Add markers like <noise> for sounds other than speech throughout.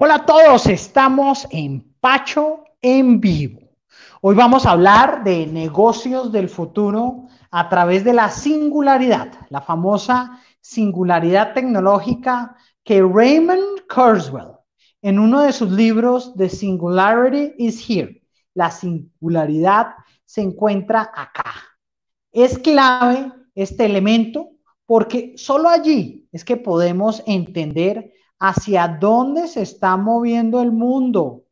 Hola a todos, estamos en Pacho en vivo. Hoy vamos a hablar de negocios del futuro a través de la singularidad, la famosa singularidad tecnológica que Raymond Kurzweil, en uno de sus libros The Singularity is Here, la singularidad se encuentra acá. Es clave este elemento porque solo allí es que podemos entender hacia dónde se está moviendo el mundo,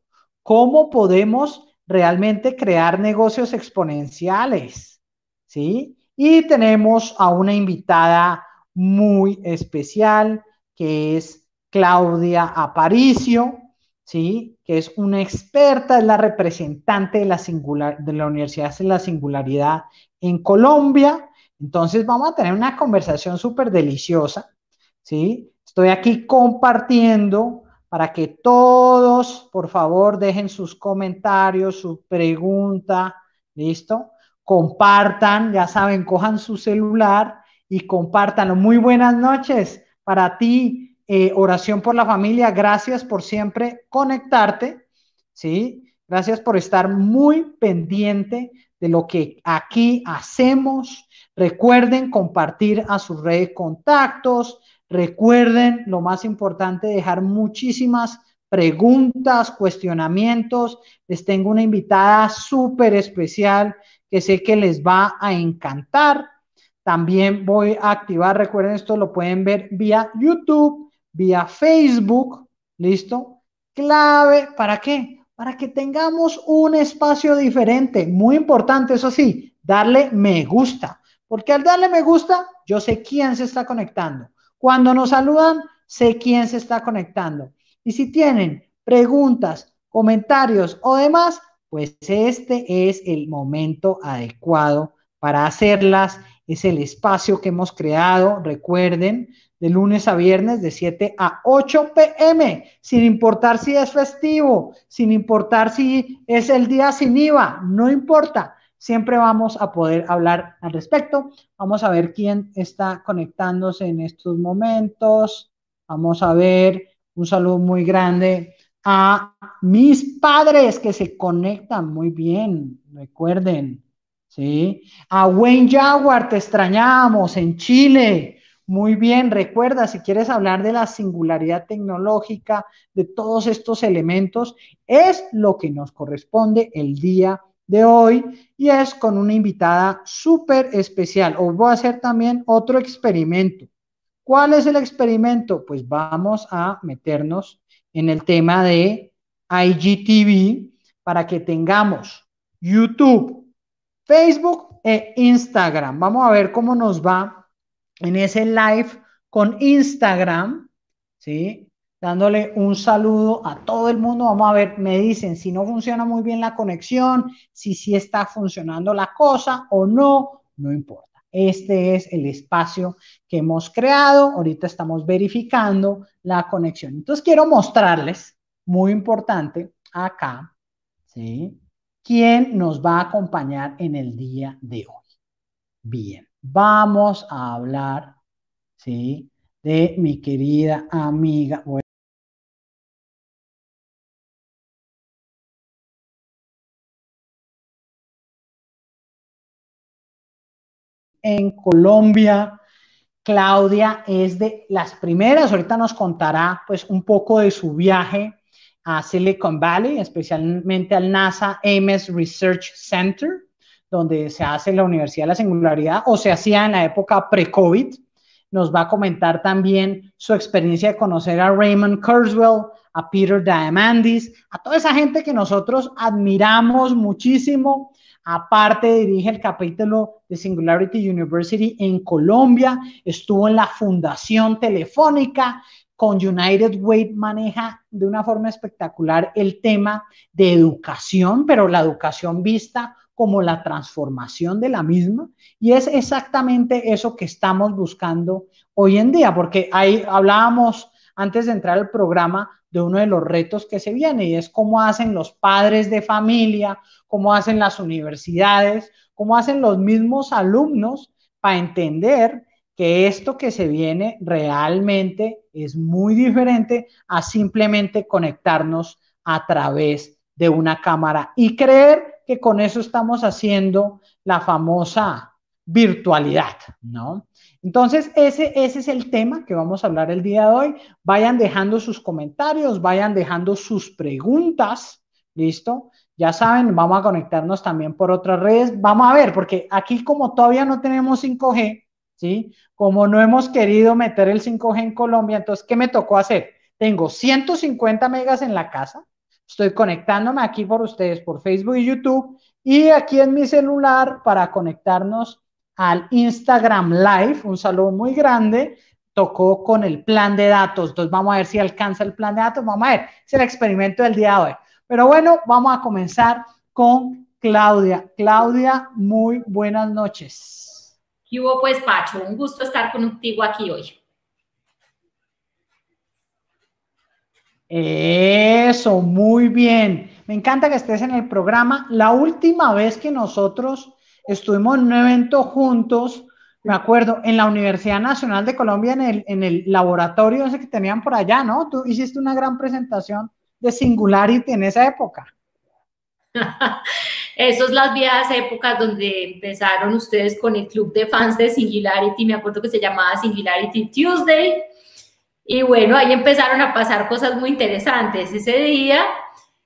cómo podemos realmente crear negocios exponenciales, ¿sí? Y tenemos a una invitada muy especial que es Claudia Aparicio, ¿sí? Que es una experta, es la representante de la, de la Universidad de la Singularidad en Colombia. Entonces vamos a tener una conversación súper deliciosa, ¿sí? Estoy aquí compartiendo para que todos, por favor, dejen sus comentarios, su pregunta, ¿listo? Compartan, ya saben, cojan su celular y compártanlo. Muy buenas noches para ti, eh, oración por la familia. Gracias por siempre conectarte, ¿sí? Gracias por estar muy pendiente de lo que aquí hacemos. Recuerden compartir a sus redes de contactos, Recuerden, lo más importante, dejar muchísimas preguntas, cuestionamientos. Les tengo una invitada súper especial que sé que les va a encantar. También voy a activar, recuerden, esto lo pueden ver vía YouTube, vía Facebook, ¿listo? Clave, ¿para qué? Para que tengamos un espacio diferente. Muy importante, eso sí, darle me gusta. Porque al darle me gusta, yo sé quién se está conectando. Cuando nos saludan, sé quién se está conectando. Y si tienen preguntas, comentarios o demás, pues este es el momento adecuado para hacerlas. Es el espacio que hemos creado, recuerden, de lunes a viernes de 7 a 8 pm, sin importar si es festivo, sin importar si es el día sin IVA, no importa siempre vamos a poder hablar al respecto. Vamos a ver quién está conectándose en estos momentos. Vamos a ver un saludo muy grande a mis padres que se conectan muy bien, recuerden, ¿sí? A Wayne Jaguar, te extrañamos en Chile. Muy bien, recuerda, si quieres hablar de la singularidad tecnológica, de todos estos elementos, es lo que nos corresponde el día de hoy y es con una invitada súper especial. Os voy a hacer también otro experimento. ¿Cuál es el experimento? Pues vamos a meternos en el tema de IGTV para que tengamos YouTube, Facebook e Instagram. Vamos a ver cómo nos va en ese live con Instagram, ¿sí? Dándole un saludo a todo el mundo. Vamos a ver, me dicen si no funciona muy bien la conexión, si sí está funcionando la cosa o no, no importa. Este es el espacio que hemos creado. Ahorita estamos verificando la conexión. Entonces quiero mostrarles, muy importante, acá, ¿sí? ¿Quién nos va a acompañar en el día de hoy? Bien, vamos a hablar, ¿sí? De mi querida amiga. En Colombia. Claudia es de las primeras, ahorita nos contará pues un poco de su viaje a Silicon Valley, especialmente al NASA Ames Research Center, donde se hace la Universidad de la Singularidad o se hacía en la época pre-COVID. Nos va a comentar también su experiencia de conocer a Raymond Kurzweil, a Peter Diamandis, a toda esa gente que nosotros admiramos muchísimo Aparte, dirige el capítulo de Singularity University en Colombia, estuvo en la Fundación Telefónica, con United Way maneja de una forma espectacular el tema de educación, pero la educación vista como la transformación de la misma. Y es exactamente eso que estamos buscando hoy en día, porque ahí hablábamos antes de entrar al programa de uno de los retos que se viene y es cómo hacen los padres de familia, cómo hacen las universidades, cómo hacen los mismos alumnos para entender que esto que se viene realmente es muy diferente a simplemente conectarnos a través de una cámara y creer que con eso estamos haciendo la famosa virtualidad, ¿no? Entonces, ese, ese es el tema que vamos a hablar el día de hoy. Vayan dejando sus comentarios, vayan dejando sus preguntas, ¿listo? Ya saben, vamos a conectarnos también por otras redes. Vamos a ver, porque aquí como todavía no tenemos 5G, ¿sí? Como no hemos querido meter el 5G en Colombia, entonces, ¿qué me tocó hacer? Tengo 150 megas en la casa, estoy conectándome aquí por ustedes por Facebook y YouTube y aquí en mi celular para conectarnos al Instagram Live, un saludo muy grande, tocó con el plan de datos, entonces vamos a ver si alcanza el plan de datos, vamos a ver, es el experimento del día de hoy. Pero bueno, vamos a comenzar con Claudia. Claudia, muy buenas noches. ¿Qué hubo pues, Pacho? Un gusto estar contigo aquí hoy. Eso, muy bien. Me encanta que estés en el programa. La última vez que nosotros estuvimos en un evento juntos, me acuerdo, en la Universidad Nacional de Colombia, en el, en el laboratorio ese que tenían por allá, ¿no? Tú hiciste una gran presentación de Singularity en esa época. <laughs> Esas las viejas épocas donde empezaron ustedes con el club de fans de Singularity, me acuerdo que se llamaba Singularity Tuesday. Y bueno, ahí empezaron a pasar cosas muy interesantes. Ese día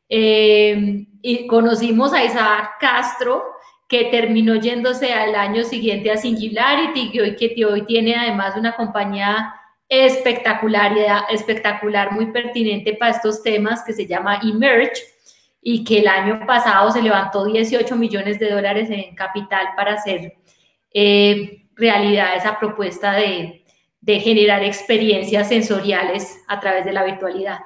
eh, y conocimos a Isaac Castro, que terminó yéndose al año siguiente a Singularity, hoy, que hoy tiene además una compañía espectacular, espectacular, muy pertinente para estos temas que se llama Emerge y que el año pasado se levantó 18 millones de dólares en capital para hacer eh, realidad esa propuesta de, de, generar experiencias sensoriales a través de la virtualidad.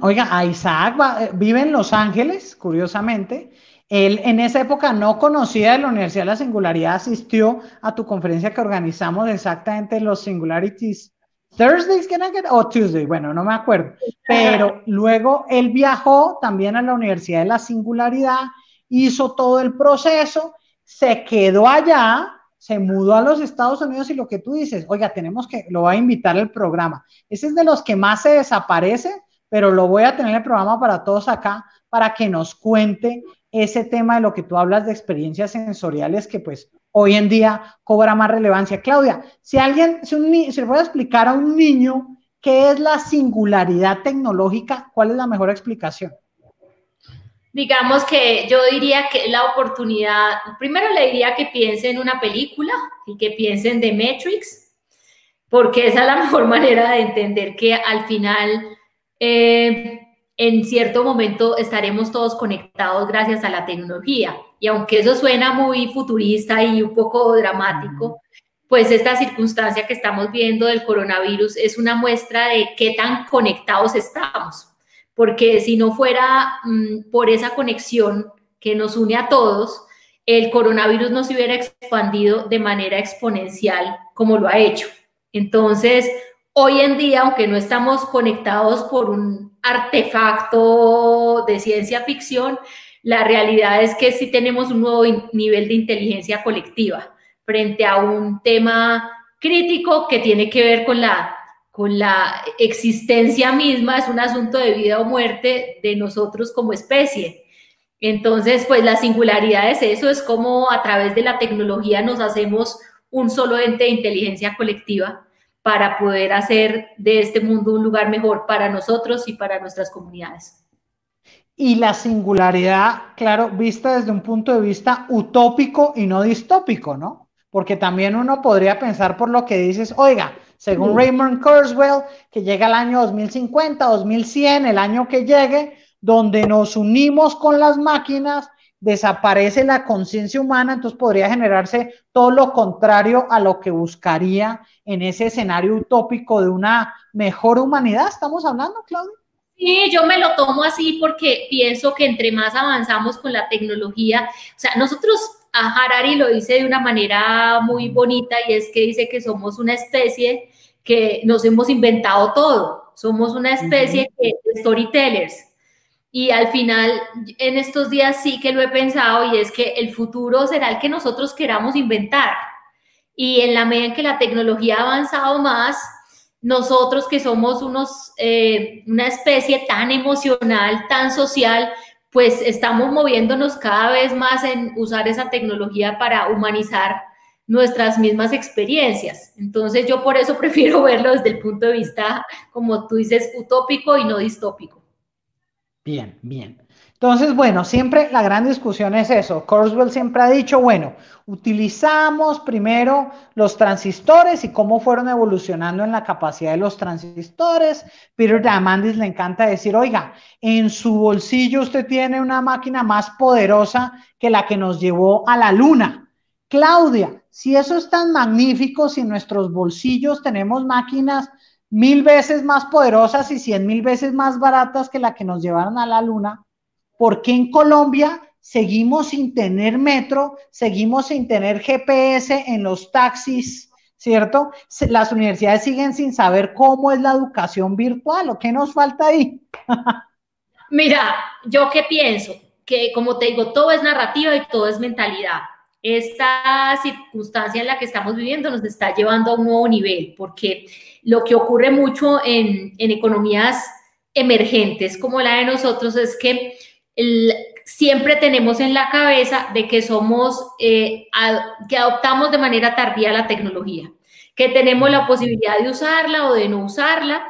Oiga, Isaac eh, vive en Los Ángeles, curiosamente, él en esa época no conocía de la Universidad de la Singularidad, asistió a tu conferencia que organizamos exactamente los Singularities Thursdays, o Tuesday, bueno, no me acuerdo. Pero <laughs> luego él viajó también a la Universidad de la Singularidad, hizo todo el proceso, se quedó allá, se mudó a los Estados Unidos y lo que tú dices, oiga, tenemos que, lo voy a invitar al programa. Ese es de los que más se desaparece, pero lo voy a tener en el programa para todos acá, para que nos cuente ese tema de lo que tú hablas de experiencias sensoriales que pues hoy en día cobra más relevancia. Claudia, si alguien, si, un, si le puede explicar a un niño qué es la singularidad tecnológica, ¿cuál es la mejor explicación? Digamos que yo diría que la oportunidad, primero le diría que piense en una película y que piense en The Matrix, porque esa es la <laughs> mejor manera de entender que al final eh, en cierto momento estaremos todos conectados gracias a la tecnología. Y aunque eso suena muy futurista y un poco dramático, pues esta circunstancia que estamos viendo del coronavirus es una muestra de qué tan conectados estamos. Porque si no fuera mm, por esa conexión que nos une a todos, el coronavirus no se hubiera expandido de manera exponencial como lo ha hecho. Entonces, hoy en día, aunque no estamos conectados por un artefacto de ciencia ficción, la realidad es que sí tenemos un nuevo nivel de inteligencia colectiva frente a un tema crítico que tiene que ver con la, con la existencia misma, es un asunto de vida o muerte de nosotros como especie. Entonces, pues la singularidad es eso, es como a través de la tecnología nos hacemos un solo ente de inteligencia colectiva para poder hacer de este mundo un lugar mejor para nosotros y para nuestras comunidades. Y la singularidad, claro, vista desde un punto de vista utópico y no distópico, ¿no? Porque también uno podría pensar por lo que dices, oiga, según Raymond Kurzweil, que llega el año 2050, 2100, el año que llegue, donde nos unimos con las máquinas desaparece la conciencia humana, entonces podría generarse todo lo contrario a lo que buscaría en ese escenario utópico de una mejor humanidad. ¿Estamos hablando, Claudia? Sí, yo me lo tomo así porque pienso que entre más avanzamos con la tecnología, o sea, nosotros, a Harari lo dice de una manera muy bonita y es que dice que somos una especie que nos hemos inventado todo, somos una especie de storytellers y al final, en estos días sí que lo he pensado y es que el futuro será el que nosotros queramos inventar. y en la medida en que la tecnología ha avanzado más, nosotros que somos unos, eh, una especie tan emocional, tan social, pues estamos moviéndonos cada vez más en usar esa tecnología para humanizar nuestras mismas experiencias. Entonces yo por eso <laughs> prefiero verlo desde el punto de vista, como tú dices, utópico y no distópico. Bien, bien. Entonces, bueno, siempre la gran discusión es eso. Kurzweil siempre ha dicho, bueno, utilizamos primero los transistores y cómo fueron evolucionando en la capacidad de los transistores. Peter Diamandis le encanta decir, oiga, en su bolsillo usted tiene una máquina más poderosa que la que nos llevó a la luna. Claudia, si eso es tan magnífico, si en nuestros bolsillos tenemos máquinas mil veces más poderosas y cien mil veces más baratas que la que nos llevaron a la luna, ¿Por qué en Colombia seguimos sin tener metro, seguimos sin tener GPS en los taxis, ¿cierto? Las universidades siguen sin saber cómo es la educación virtual o qué nos falta ahí. <laughs> Mira, yo qué pienso, que como te digo, todo es narrativa y todo es mentalidad. Esta circunstancia en la que estamos viviendo nos está llevando a un nuevo nivel, porque lo que ocurre mucho en, en economías emergentes como la de nosotros es que siempre tenemos en la cabeza de que somos, eh, que adoptamos de manera tardía la tecnología, que tenemos la posibilidad de usarla o de no usarla.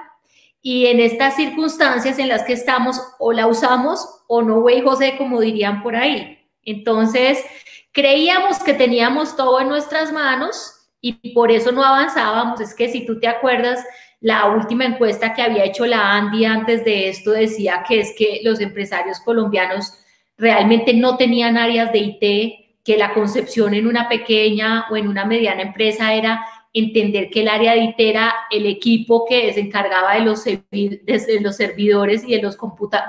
Y en estas circunstancias en las que estamos, o la usamos o no, güey, José, como dirían por ahí. Entonces, creíamos que teníamos todo en nuestras manos y por eso no avanzábamos. Es que si tú te acuerdas, la última encuesta que había hecho la Andy antes de esto decía que es que los empresarios colombianos realmente no tenían áreas de IT, que la concepción en una pequeña o en una mediana empresa era entender que el área de IT era el equipo que se encargaba de los, de los servidores y de, los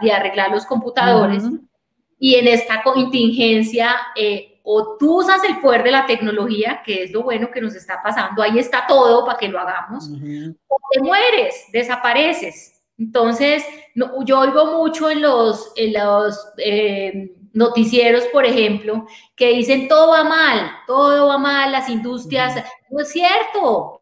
de arreglar los computadores. Y en esta contingencia, eh, o tú usas el poder de la tecnología, que es lo bueno que nos está pasando, ahí está todo para que lo hagamos, o te mueres, desapareces. Entonces, yo oigo mucho en los, en los eh, noticieros, por ejemplo, que dicen todo va mal, todo va mal, las industrias, no es cierto.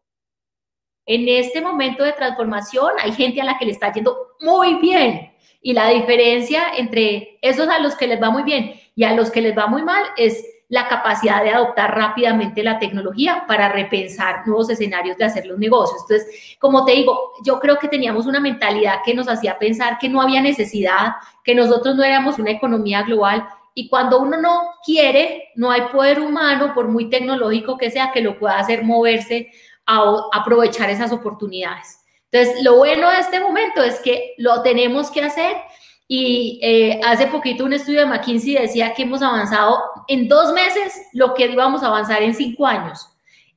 En este momento de transformación hay gente a la que le está yendo muy bien. Y la diferencia entre esos a los que les va muy bien y a los que les va muy mal es la capacidad de adoptar rápidamente la tecnología para repensar nuevos escenarios de hacer los negocios. Entonces, como te digo, yo creo que teníamos una mentalidad que nos hacía pensar que no había necesidad, que nosotros no éramos una economía global y cuando uno no quiere, no hay poder humano, por muy tecnológico que sea, que lo pueda hacer moverse a aprovechar esas oportunidades. Entonces, lo bueno de este momento es que lo tenemos que hacer y eh, hace poquito un estudio de McKinsey decía que hemos avanzado en dos meses lo que íbamos a avanzar en cinco años.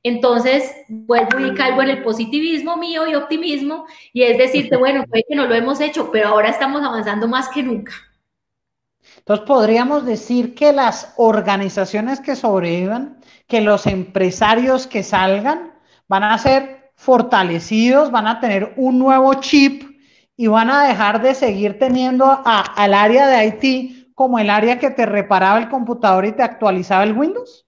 Entonces, vuelvo y caigo en el positivismo mío y optimismo, y es decirte, bueno, puede que no lo hemos hecho, pero ahora estamos avanzando más que nunca. Entonces, podríamos decir que las organizaciones que sobrevivan, que los empresarios que salgan, van a ser fortalecidos, van a tener un nuevo chip y van a dejar de seguir teniendo al área de IT como el área que te reparaba el computador y te actualizaba el Windows?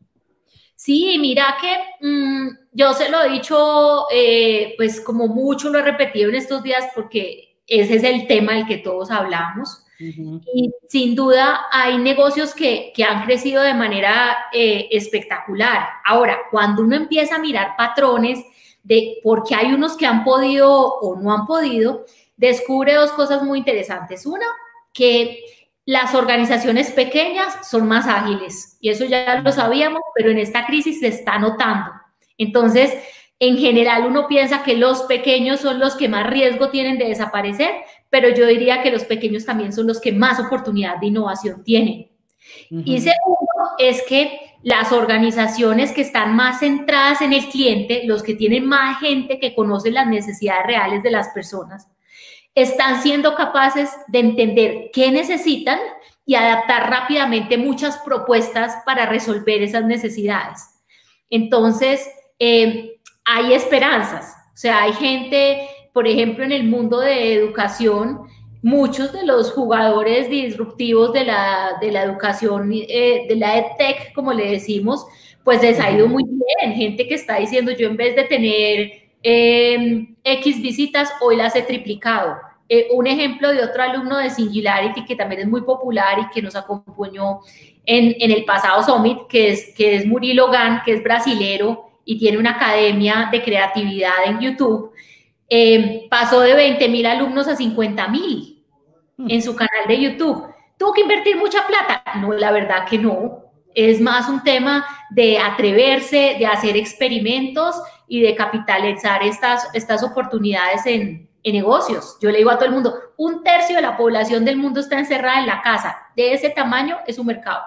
Sí, mira que mm, yo se lo he dicho, eh, pues como mucho lo he repetido en estos días porque ese es el tema del que todos hablamos. Y sin duda hay negocios que, que han crecido de manera eh, espectacular. Ahora, cuando uno empieza a mirar patrones de por qué hay unos que han podido o no han podido, descubre dos cosas muy interesantes. Una, que las organizaciones pequeñas son más ágiles y eso ya lo sabíamos, pero en esta crisis se está notando. Entonces, en general uno piensa que los pequeños son los que más riesgo tienen de desaparecer, pero yo diría que los pequeños también son los que más oportunidad de innovación tienen. Y segundo es que las organizaciones que están más centradas en el cliente, los que tienen más gente que conoce las necesidades reales de las personas, están siendo capaces de entender qué necesitan y adaptar rápidamente muchas propuestas para resolver esas necesidades. Entonces, eh, hay esperanzas. O sea, hay gente, por ejemplo, en el mundo de educación, muchos de los jugadores disruptivos de la, de la educación, eh, de la EdTech, como le decimos, pues les ha ido muy bien. Gente que está diciendo, yo en vez de tener em, X visitas, hoy las he triplicado. Eh, un ejemplo de otro alumno de Singularity que también es muy popular y que nos acompañó en, en el pasado Summit, que es, que es Murilo Gan, que es brasilero y tiene una academia de creatividad en YouTube. Eh, pasó de 20 mil alumnos a 50 mil mm. en su canal de YouTube. ¿Tuvo que invertir mucha plata? No, la verdad que no. Es más un tema de atreverse, de hacer experimentos y de capitalizar estas, estas oportunidades en, negocios. Yo le digo a todo el mundo, un tercio de la población del mundo está encerrada en la casa. De ese tamaño es un mercado.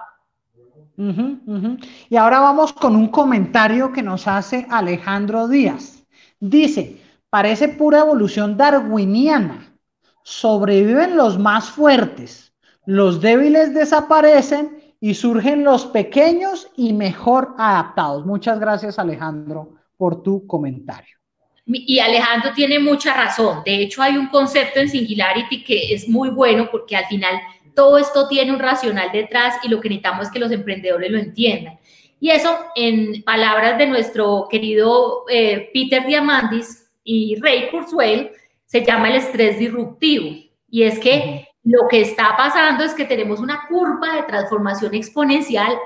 Y ahora vamos con un comentario que nos hace Alejandro Díaz. Dice, parece pura evolución darwiniana. Sobreviven los más fuertes, los débiles desaparecen y surgen los pequeños y mejor adaptados. Muchas gracias Alejandro por tu comentario. Y Alejandro tiene mucha razón. De hecho, hay un concepto en Singularity que es muy bueno porque al final todo esto tiene un racional detrás y lo que necesitamos es que los emprendedores lo entiendan. Y eso, en palabras de nuestro querido eh, Peter Diamandis y Ray Kurzweil, se llama el estrés disruptivo. Y es que lo que está pasando es que tenemos una curva de transformación exponencial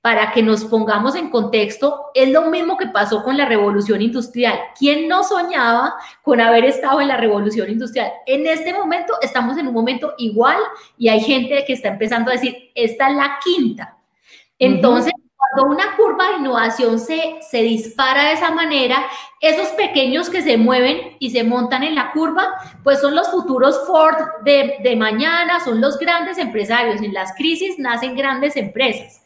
para que nos pongamos en contexto, es lo mismo que pasó con la revolución industrial. ¿Quién no soñaba con haber estado en la revolución industrial? En este momento estamos en un momento igual y hay gente que está empezando a decir, esta es la quinta. Entonces, cuando una curva de innovación se, se dispara de esa manera, esos pequeños que se mueven y se montan en la curva, pues son los futuros Ford de, de mañana, son los grandes empresarios. En las crisis nacen grandes empresas.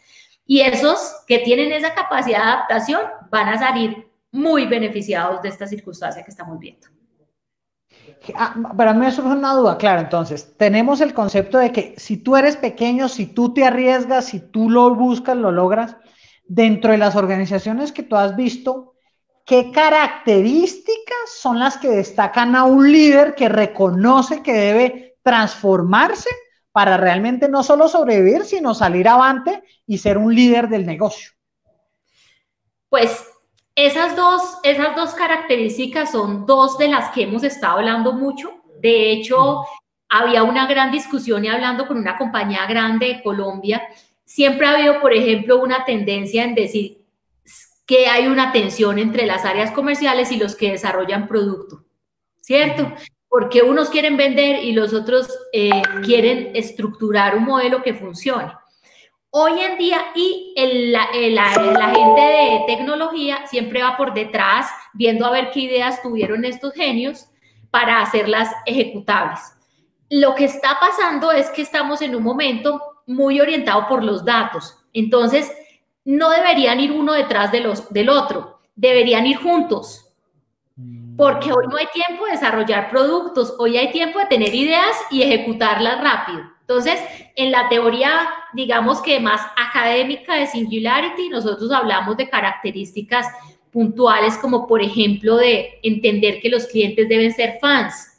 Y esos que tienen esa capacidad de adaptación van a salir muy beneficiados de esta circunstancia que estamos viendo. Ah, para mí eso es una duda, claro, entonces, tenemos el concepto de que si tú eres pequeño, si tú te arriesgas, si tú lo buscas, lo logras, dentro de las organizaciones que tú has visto, ¿qué características son las que destacan a un líder que reconoce que debe transformarse para realmente no solo sobrevivir, sino salir avante y ser un líder del negocio? Pues esas dos, esas dos características son dos de las que hemos estado hablando mucho. De hecho, había una gran discusión y hablando con una compañía grande de Colombia, siempre ha habido, por ejemplo, una tendencia en decir que hay una tensión entre las áreas comerciales y los que desarrollan producto, ¿cierto? Porque unos quieren vender y los otros eh, quieren estructurar un modelo que funcione. Hoy en día, y la, gente de tecnología siempre va por detrás, viendo a ver qué ideas tuvieron estos genios para hacerlas ejecutables. Lo que está pasando es que estamos en un momento muy orientado por los datos. Entonces, no deberían ir uno detrás de los, del otro, deberían ir juntos porque hoy no hay tiempo de desarrollar productos, hoy hay tiempo de tener ideas y ejecutarlas rápido. Entonces, en la teoría, digamos que más académica de Singularity, nosotros hablamos de características puntuales como por ejemplo de entender que los clientes deben ser fans.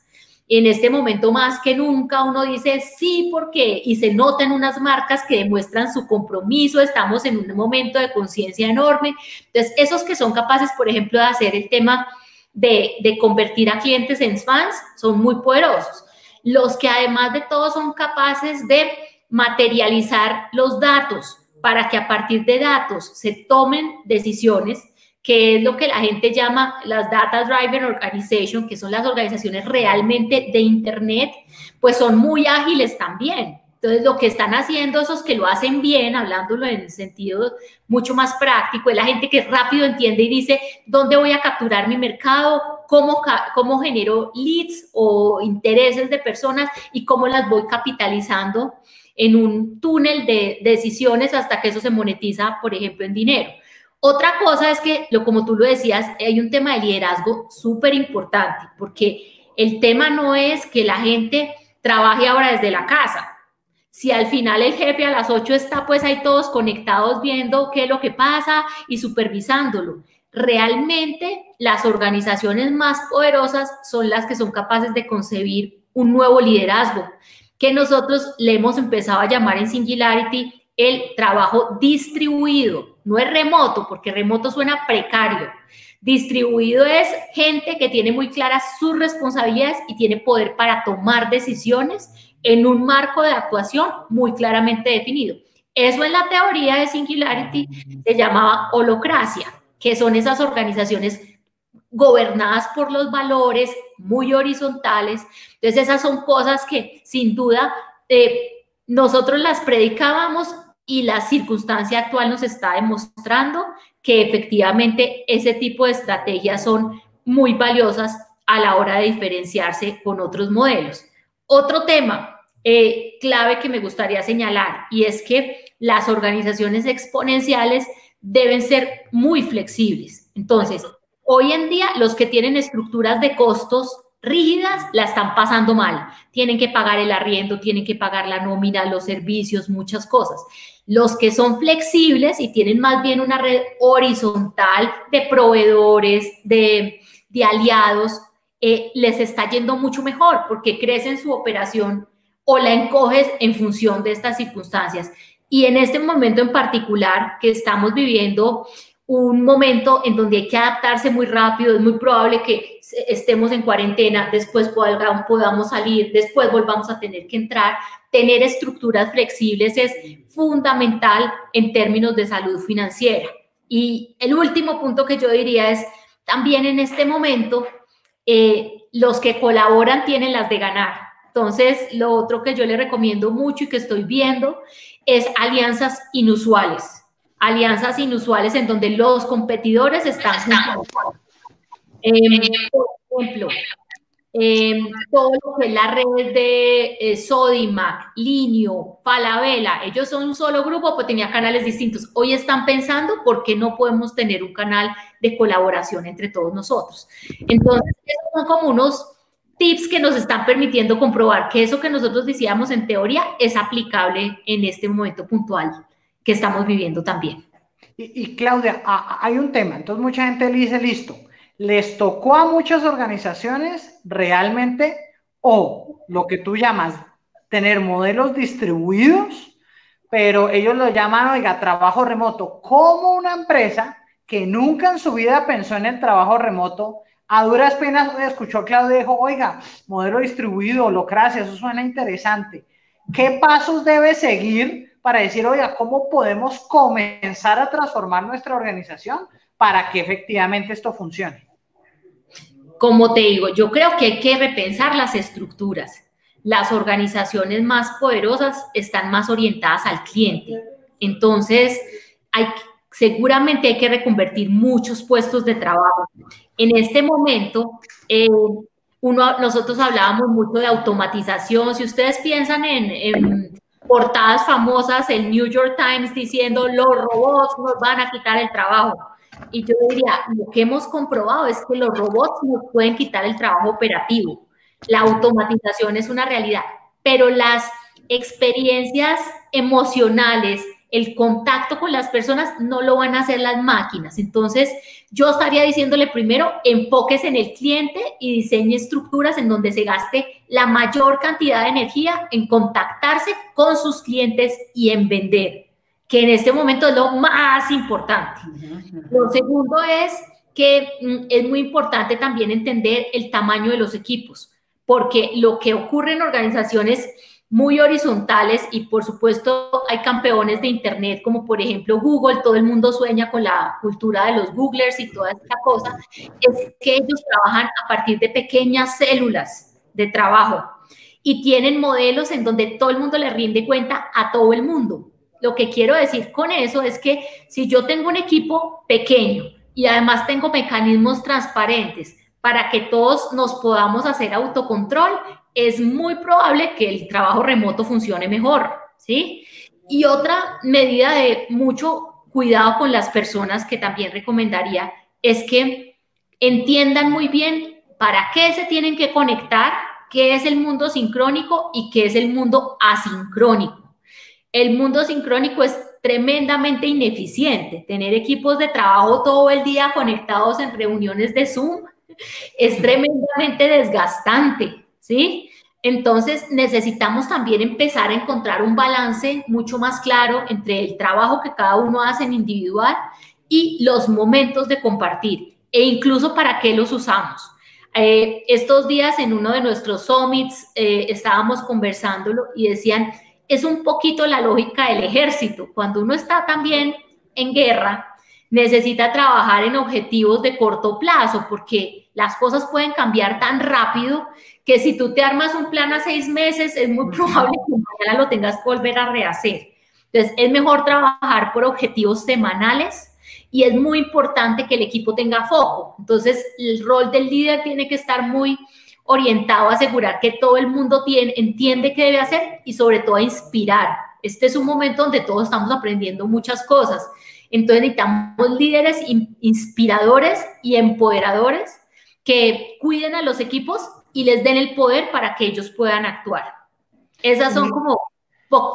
En este momento más que nunca uno dice sí porque y se notan unas marcas que demuestran su compromiso, estamos en un momento de conciencia enorme. Entonces, esos que son capaces, por ejemplo, de hacer el tema de, convertir a clientes en fans son muy poderosos. Los que además de todo son capaces de materializar los datos para que a partir de datos se tomen decisiones, que es lo que la gente llama las Data Driven Organization, que son las organizaciones realmente de Internet, pues son muy ágiles también. Entonces, lo que están haciendo esos que lo hacen bien, hablándolo en sentido mucho más práctico, es la gente que rápido entiende y dice, ¿dónde voy a capturar mi mercado? ¿Cómo, cómo genero leads o intereses de personas y cómo las voy capitalizando en un túnel de decisiones hasta que eso se monetiza, por ejemplo, en dinero? Otra cosa es que, lo, como tú lo decías, hay un tema de liderazgo súper importante, porque el tema no es que la gente trabaje ahora desde la casa, si al final el jefe a las 8 está pues ahí todos conectados viendo qué es lo que pasa y supervisándolo. Realmente las organizaciones más poderosas son las que son capaces de concebir un nuevo liderazgo, que nosotros le hemos empezado a llamar en Singularity el trabajo distribuido. no es remoto, porque remoto suena precario. Distribuido es gente que tiene muy claras sus responsabilidades y tiene poder para tomar decisiones en un marco de actuación muy claramente definido. Eso en la teoría de Singularity se llamaba holocracia, que son esas organizaciones gobernadas por los valores, muy horizontales. Entonces esas son cosas que sin duda eh, nosotros las predicábamos y la circunstancia actual nos está demostrando que efectivamente ese tipo de estrategias son muy valiosas a la hora de diferenciarse con otros modelos. Otro tema eh, clave que me gustaría señalar y es que las organizaciones exponenciales deben ser muy flexibles. Entonces, hoy en día los que tienen estructuras de costos rígidas la están pasando mal. Tienen que pagar el arriendo, tienen que pagar la nómina, los servicios, muchas cosas. Los que son flexibles y tienen más bien una red horizontal de proveedores, de, aliados, eh, les está yendo mucho mejor porque crecen su operación o la encoges en función de estas circunstancias. Y en este momento en particular que estamos viviendo un momento en donde hay que adaptarse muy rápido, es muy probable que estemos en cuarentena, después podamos salir, después volvamos a tener que entrar. Tener estructuras flexibles es fundamental en términos de salud financiera. Y el último punto que yo diría es, también en este momento, eh, los que colaboran tienen las de ganar. Entonces, lo otro que yo le recomiendo mucho y que estoy viendo es alianzas inusuales alianzas inusuales en donde los competidores están em, por ejemplo, em, todo lo que es la red de eh, Sodimac, Linio, Falabella, ellos son un solo grupo, pues tenía canales distintos. Hoy están pensando por qué no podemos tener un canal de colaboración entre todos nosotros. Entonces, esos son como unos tips que nos están permitiendo comprobar que eso que nosotros decíamos en teoría es aplicable en este momento puntual que estamos viviendo también. Y, Claudia, hay un tema, entonces mucha gente le dice, listo, les tocó a muchas organizaciones realmente o lo que tú llamas tener modelos distribuidos, pero ellos lo llaman, oiga, trabajo remoto, como una empresa que nunca en su vida pensó en el trabajo remoto, a duras penas escuchó a Claudia y dijo, oiga, modelo distribuido, holocracia, eso suena interesante. ¿Qué pasos debe seguir para decir, oiga, ¿cómo podemos comenzar a transformar nuestra organización para que efectivamente esto funcione? Como te digo, yo creo que hay que repensar las estructuras. Las organizaciones más poderosas están más orientadas al cliente. Entonces, hay, seguramente hay que reconvertir muchos puestos de trabajo. En este momento, eh, uno, nosotros hablábamos mucho de automatización. Si ustedes piensan en portadas famosas, el New York Times diciendo los robots nos van a quitar el trabajo. Y yo diría, lo que hemos comprobado es que los robots nos pueden quitar el trabajo operativo. La automatización es una realidad, pero las experiencias emocionales, el contacto con las personas no lo van a hacer las máquinas. Entonces, yo estaría diciéndole primero, enfoques en el cliente y diseñe estructuras en donde se gaste la mayor cantidad de energía en contactarse con sus clientes y en vender, que en este momento es lo más importante. Lo segundo es que mm, es muy importante también entender el tamaño de los equipos, porque lo que ocurre en organizaciones muy horizontales y por supuesto hay campeones de Internet como por ejemplo Google, todo el mundo sueña con la cultura de los Googlers y toda esta cosa, es que ellos trabajan a partir de pequeñas células de trabajo y tienen modelos en donde todo el mundo le rinde cuenta a todo el mundo. Lo que quiero decir con eso es que si yo tengo un equipo pequeño y además tengo mecanismos transparentes para que todos nos podamos hacer autocontrol, es muy probable que el trabajo remoto funcione mejor, ¿sí? Y otra medida de mucho cuidado con las personas que también recomendaría es que entiendan muy bien para qué se tienen que conectar, qué es el mundo sincrónico y qué es el mundo asincrónico. El mundo sincrónico es tremendamente ineficiente. Tener equipos de trabajo todo el día conectados en reuniones de Zoom es <laughs> tremendamente desgastante. ¿Sí? Entonces necesitamos también empezar a encontrar un balance mucho más claro entre el trabajo que cada uno hace en individual y los momentos de compartir e incluso para qué los usamos. Eh, estos días en uno de nuestros summits eh, estábamos conversándolo y decían, es un poquito la lógica del ejército. Cuando uno está también en guerra, necesita trabajar en objetivos de corto plazo porque las cosas pueden cambiar tan rápido que si tú te armas un plan a seis meses, es muy probable que mañana lo tengas que volver a rehacer. Entonces, es mejor trabajar por objetivos semanales y es muy importante que el equipo tenga foco. Entonces, el rol del líder tiene que estar muy orientado a asegurar que todo el mundo tiene, entiende qué debe hacer y sobre todo a inspirar. Este es un momento donde todos estamos aprendiendo muchas cosas. Entonces necesitamos líderes inspiradores y empoderadores que cuiden a los equipos y les den el poder para que ellos puedan actuar. Esas son como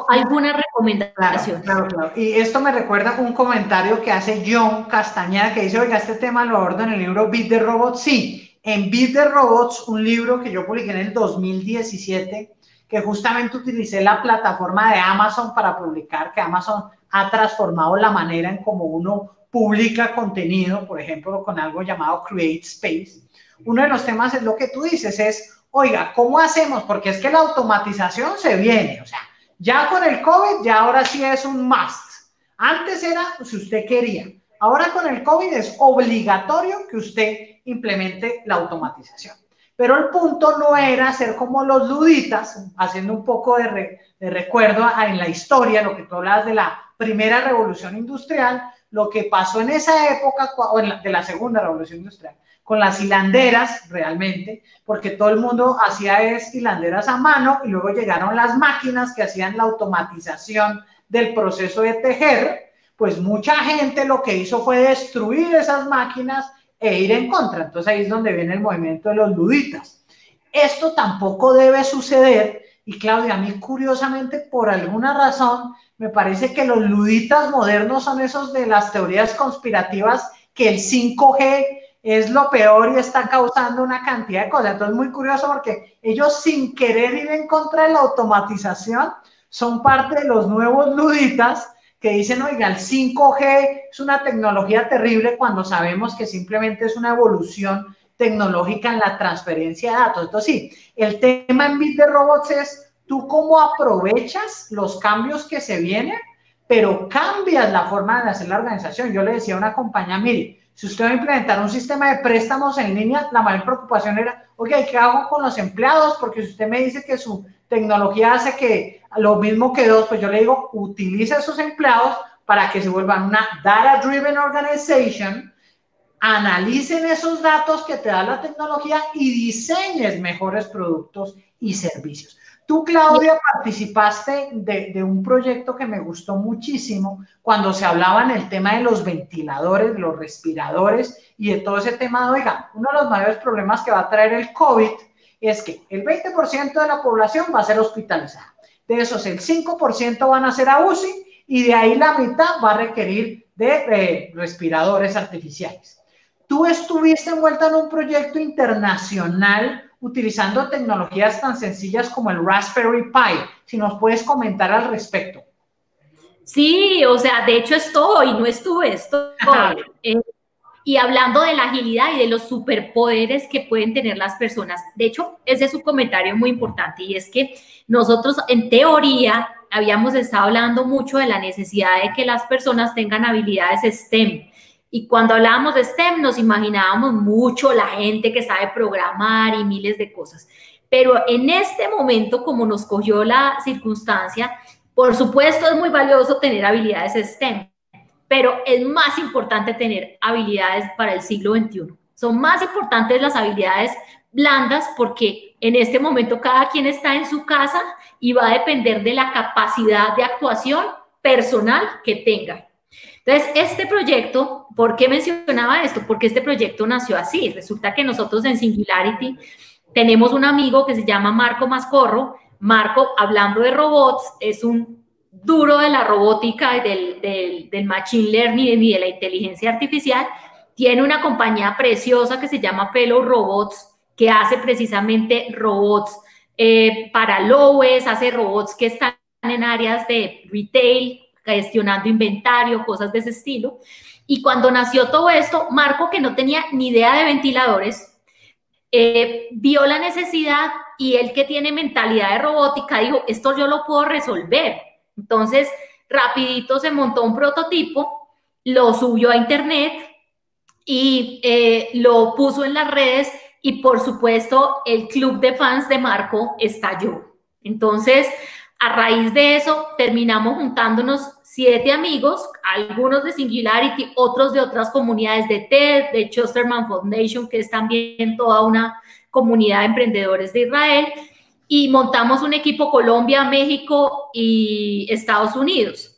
algunas recomendaciones. Claro, claro, Y esto me recuerda un comentario que hace John Castañeda que dice, oiga, este tema lo abordo en el libro Beat the Robots. Sí, en Beat the Robots, un libro que yo publiqué en el 2017, que justamente utilicé la plataforma de Amazon para publicar, que Amazon ha transformado la manera en cómo uno publica contenido, por ejemplo, con algo llamado Create Space. Uno de los temas es lo que tú dices, es, oiga, ¿cómo hacemos? Porque es que la automatización se viene, o sea, ya con el COVID, ya ahora sí es un must. Antes era si usted quería. Ahora con el COVID es obligatorio que usted implemente la automatización. Pero el punto no era ser como los luditas, haciendo un poco de, recuerdo en la historia, lo que tú hablas de la primera revolución industrial, lo que pasó en esa época, o de la segunda revolución industrial, con las hilanderas realmente, porque todo el mundo hacía es hilanderas a mano y luego llegaron las máquinas que hacían la automatización del proceso de tejer, pues mucha gente lo que hizo fue destruir esas máquinas e ir en contra. Entonces ahí es donde viene el movimiento de los luditas. Esto tampoco debe suceder y Claudia, a mí curiosamente por alguna razón me parece que los luditas modernos son esos de las teorías conspirativas que el 5G es lo peor y está causando una cantidad de cosas. Entonces, muy curioso porque ellos sin querer ir en contra de la automatización son parte de los nuevos luditas que dicen, oiga, el 5G es una tecnología terrible cuando sabemos que simplemente es una evolución tecnológica en la transferencia de datos. Entonces, sí, el tema en Bit de Robots es tú cómo aprovechas los cambios que se vienen, pero cambias la forma de hacer la organización. Yo le decía a una compañía, mire, si usted va a implementar un sistema de préstamos en línea, la mayor preocupación era, ok, ¿qué hago con los empleados? Porque si usted me dice que su tecnología hace que lo mismo que dos, pues yo le digo, utilice a esos empleados para que se vuelvan una data-driven organization, analicen esos datos que te da la tecnología y diseñes mejores productos y servicios. Tú, Claudia, participaste de, un proyecto que me gustó muchísimo cuando se hablaba en el tema de los ventiladores, los respiradores y de todo ese tema oiga, uno de los mayores problemas que va a traer el COVID es que el 20% de la población va a ser hospitalizada. De esos, el 5% van a ser a UCI y de ahí la mitad va a requerir de respiradores artificiales. Tú estuviste envuelta en un proyecto internacional utilizando tecnologías tan sencillas como el Raspberry Pi. Si nos puedes comentar al respecto. Sí, o sea, de hecho estoy, no estuve, estoy. Eh, y hablando de la agilidad y de los superpoderes que pueden tener las personas. De hecho, ese es un comentario muy importante y es que nosotros en teoría habíamos estado hablando mucho de la necesidad de que las personas tengan habilidades STEM y cuando hablábamos de STEM nos imaginábamos mucho la gente que sabe programar y miles de cosas. Pero en este momento, como nos cogió la circunstancia, por supuesto es muy valioso tener habilidades STEM, pero es más importante tener habilidades para el siglo XXI. Son más importantes las habilidades blandas porque en este momento cada quien está en su casa y va a depender de la capacidad de actuación personal que tenga. Entonces, este proyecto, ¿por qué mencionaba esto? Porque este proyecto nació así. Resulta que nosotros en Singularity tenemos un amigo que se llama Marco Mascorro. Marco, hablando de robots, es un duro de la robótica y del, machine learning y de la inteligencia artificial. Tiene una compañía preciosa que se llama Fellow Robots, que hace precisamente robots eh, para Lowe's, hace robots que están en áreas de retail, gestionando inventario, cosas de ese estilo. Y cuando nació todo esto, Marco, que no tenía ni idea de ventiladores, eh, vio la necesidad y él que tiene mentalidad de robótica dijo, esto yo lo puedo resolver. Entonces, rapidito se montó un prototipo, lo subió a internet y eh, lo puso en las redes y por supuesto el club de fans de Marco estalló. Entonces, a raíz de eso, terminamos juntándonos siete amigos, algunos de Singularity, otros de otras comunidades de TED, de Chusterman Foundation, que es también toda una comunidad de emprendedores de Israel, y montamos un equipo Colombia, México y Estados Unidos.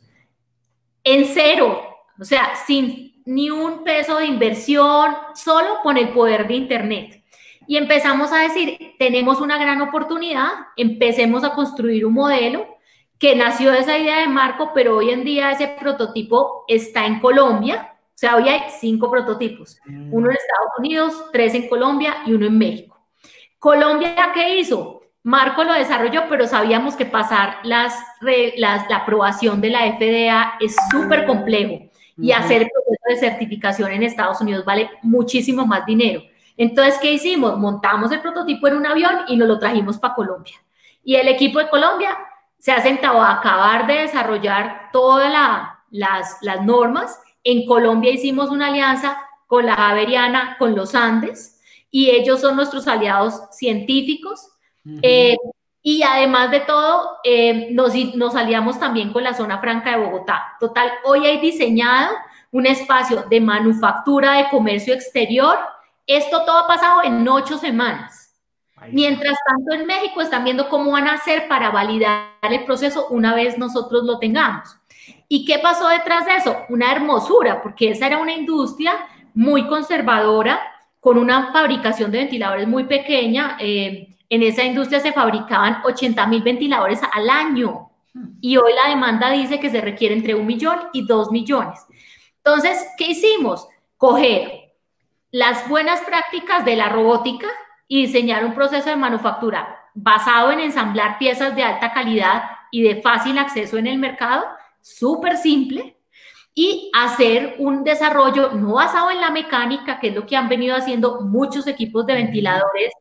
En cero, o sea, sin ni un peso de inversión, solo con el poder de Internet. Y empezamos a decir, tenemos una gran oportunidad, empecemos a construir un modelo que nació de esa idea de Marco, pero hoy en día ese prototipo está en Colombia. O sea, hoy hay cinco prototipos, mm. uno en Estados Unidos, tres en Colombia y uno en México. Colombia, ¿qué hizo? Marco lo desarrolló, pero sabíamos que pasar las, las la aprobación de la FDA es súper complejo y hacer el proceso de certificación en Estados Unidos vale muchísimo más dinero. Entonces, ¿qué hicimos? Montamos el prototipo en un avión y nos lo trajimos para Colombia. Y el equipo de Colombia se ha sentado a acabar de desarrollar todas las, las normas. En Colombia hicimos una alianza con la Javeriana, con los Andes, y ellos son nuestros aliados científicos. Eh, y además de todo, eh, nos, nos aliamos también con la zona franca de Bogotá. Total, hoy hay diseñado un espacio de manufactura, de comercio exterior, esto todo ha pasado en ocho semanas. Mientras tanto, en México están viendo cómo van a hacer para validar el proceso una vez nosotros lo tengamos. ¿Y qué pasó detrás de eso? Una hermosura, porque esa era una industria muy conservadora, con una fabricación de ventiladores muy pequeña. Eh, en esa industria se fabricaban 80 mil ventiladores al año. Y hoy la demanda dice que se requiere entre un millón y dos millones. Entonces, ¿qué hicimos? Coger las buenas prácticas de la robótica y diseñar un proceso de manufactura basado en ensamblar piezas de alta calidad y de fácil acceso en el mercado, súper simple, y hacer un desarrollo no basado en la mecánica, que es lo que han venido haciendo muchos equipos de ventiladores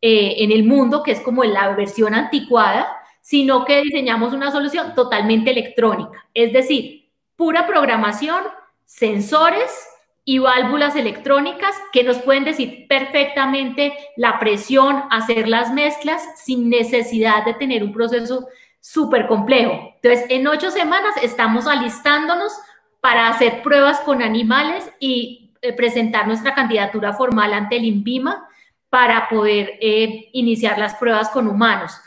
eh, en el mundo, que es como la versión anticuada, sino que diseñamos una solución totalmente electrónica, es decir, pura programación, sensores, y válvulas electrónicas que nos pueden decir perfectamente la presión, hacer las mezclas sin necesidad de tener un proceso súper complejo. Entonces, en ocho semanas estamos alistándonos para hacer pruebas con animales y eh, presentar nuestra candidatura formal ante el INVIMA para poder eh, iniciar las pruebas con humanos.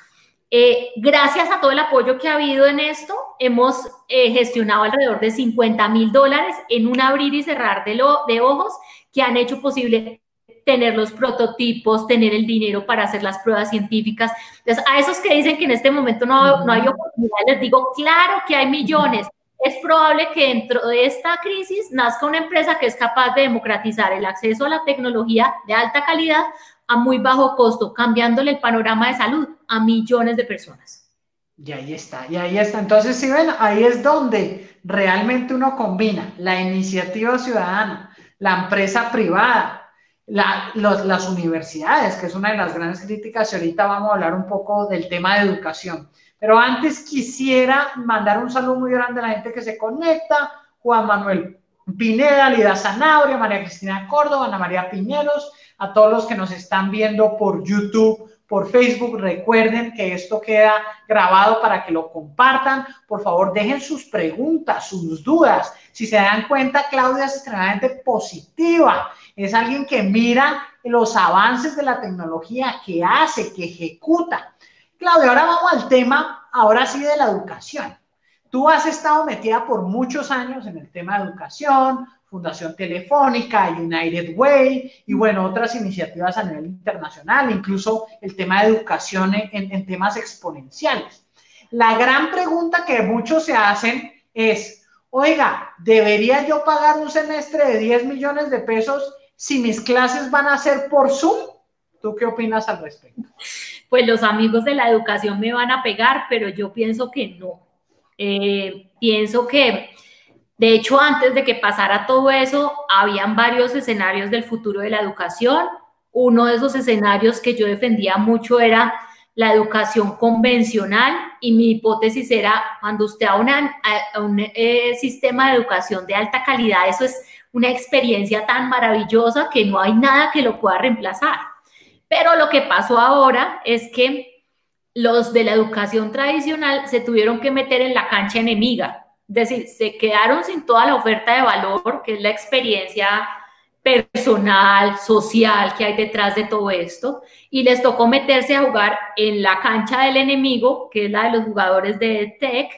Eh, gracias a todo el apoyo que ha habido en esto, hemos eh, gestionado alrededor de 50 mil dólares en un abrir y cerrar de, lo, de ojos que han hecho posible tener los prototipos, tener el dinero para hacer las pruebas científicas. Entonces, a esos que dicen que en este momento no, no hay oportunidad, les digo, claro que hay millones. Es probable que dentro de esta crisis nazca una empresa que es capaz de democratizar el acceso a la tecnología de alta calidad a muy bajo costo, cambiándole el panorama de salud a millones de personas. Y ahí está, y ahí está. Entonces, si ven, ahí es donde realmente uno combina la iniciativa ciudadana, la empresa privada, las universidades, que es una de las grandes críticas, y ahorita vamos a hablar un poco del tema de educación. Pero antes quisiera mandar un saludo muy grande a la gente que se conecta, Juan Manuel Pineda, Lida Zanabria, María Cristina Córdoba, Ana María Piñeros, a todos los que nos están viendo por YouTube, por Facebook. Recuerden que esto queda grabado para que lo compartan. Por favor, dejen sus preguntas, sus dudas. Si se dan cuenta, Claudia es extremadamente positiva. Es alguien que mira los avances de la tecnología, que hace, que ejecuta. Claudia, ahora vamos al tema, ahora sí, de la educación. Tú has estado metida por muchos años en el tema de educación, Fundación Telefónica, United Way y bueno, otras iniciativas a nivel internacional, incluso el tema de educación en, temas exponenciales. La gran pregunta que muchos se hacen es, oiga, ¿debería yo pagar un semestre de 10 millones de pesos si mis clases van a ser por Zoom? ¿Tú qué opinas al respecto? Pues los amigos de la educación me van a pegar, pero yo pienso que no. Eh, pienso que, de hecho, antes de que pasara todo eso, habían varios escenarios del futuro de la educación. Uno de esos escenarios que yo defendía mucho era la educación convencional y mi hipótesis era cuando usted a, un eh, sistema de educación de alta calidad, eso es una experiencia tan maravillosa que no hay nada que lo pueda reemplazar. Pero lo que pasó ahora es que los de la educación tradicional se tuvieron que meter en la cancha enemiga, decir, se quedaron sin toda la oferta de valor, que es la experiencia personal, social que hay detrás de todo esto, y les tocó meterse a jugar en la cancha del enemigo, que es la de los jugadores de Tech,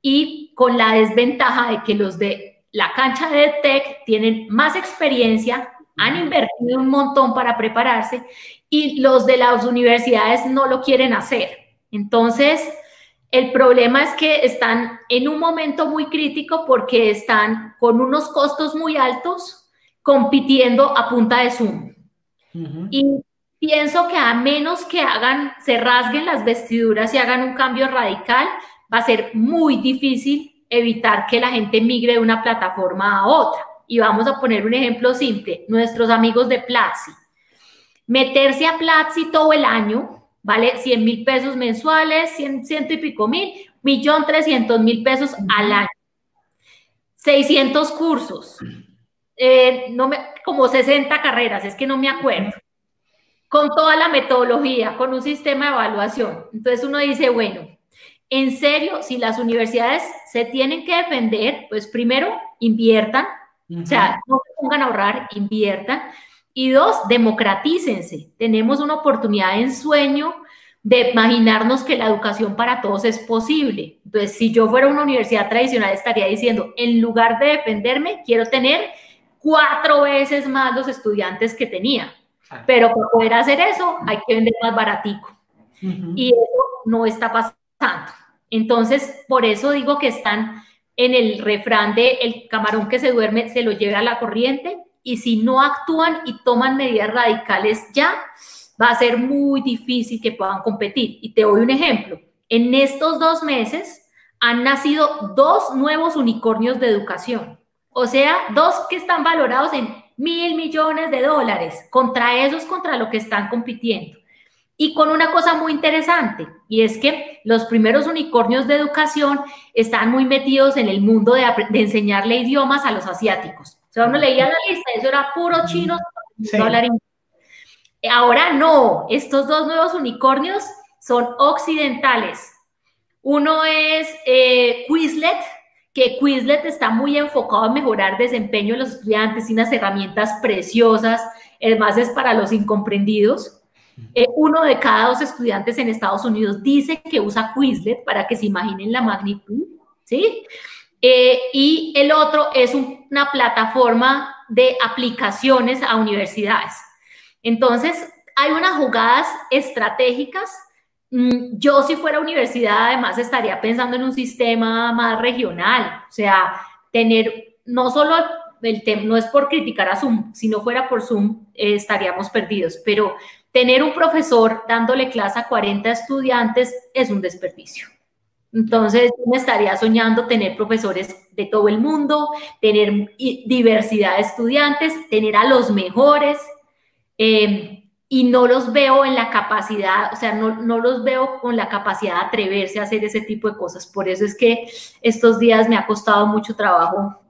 y con la desventaja de que los de la cancha de Tech tienen más experiencia, han invertido un montón para prepararse, y los de las universidades no lo quieren hacer. Entonces, el problema es que están en un momento muy crítico porque están con unos costos muy altos, compitiendo a punta de Zoom. Y pienso que a menos que hagan, se rasguen las vestiduras y hagan un cambio radical, va a ser muy difícil evitar que la gente migre de una plataforma a otra. Y vamos a poner un ejemplo simple, nuestros amigos de Platzi. Meterse a Platzi todo el año, vale 100 mil pesos mensuales, 100, ciento y pico mil, millón trescientos mil pesos al año. 600 cursos, eh, no me, como 60 carreras, es que no me acuerdo, con toda la metodología, con un sistema de evaluación. Entonces uno dice, bueno, en serio, si las universidades se tienen que defender, pues primero inviertan, o sea, no se pongan a ahorrar, inviertan. Y dos, democratícense. Tenemos una oportunidad en sueño de imaginarnos que la educación para todos es posible. Entonces, si yo fuera una universidad tradicional, estaría diciendo, en lugar de defenderme, quiero tener cuatro veces más los estudiantes que tenía. Pero para poder hacer eso hay que vender más baratico. Y eso no está pasando. Entonces, por eso digo que están en el refrán de el camarón que se duerme se lo lleva a la corriente y si no actúan y toman medidas radicales ya, va a ser muy difícil que puedan competir. Y te doy un ejemplo. En estos dos meses han nacido dos nuevos unicornios de educación. O sea, dos que están valorados en mil millones de dólares contra esos, contra lo que están compitiendo. Y con una cosa muy interesante, y es que los primeros unicornios de educación están muy metidos en el mundo de, enseñarle idiomas a los asiáticos. Sea, uno leía la lista, eso era puro chino, Ahora no, estos dos nuevos unicornios son occidentales. Uno es eh, Quizlet, que Quizlet está muy enfocado en mejorar desempeño de los estudiantes y unas herramientas preciosas, además es para los incomprendidos. Eh, uno de cada dos estudiantes en Estados Unidos dice que usa Quizlet para que se imaginen la magnitud, ¿sí? Eh, y el otro es una plataforma de aplicaciones a universidades. Entonces, hay unas jugadas estratégicas Mm, yo si fuera universidad además estaría pensando en un sistema más regional, o sea, tener no solo el tema, no es por criticar a Zoom, si no fuera por Zoom eh, estaríamos perdidos, pero tener un profesor dándole clase a 40 estudiantes es un desperdicio. Entonces, me estaría soñando tener profesores de todo el mundo, tener diversidad de estudiantes, tener a los mejores. Eh, y no los veo en la capacidad, o sea, no, no, los veo con la capacidad de atreverse a hacer ese tipo de cosas. Por eso es que estos días me ha costado mucho trabajo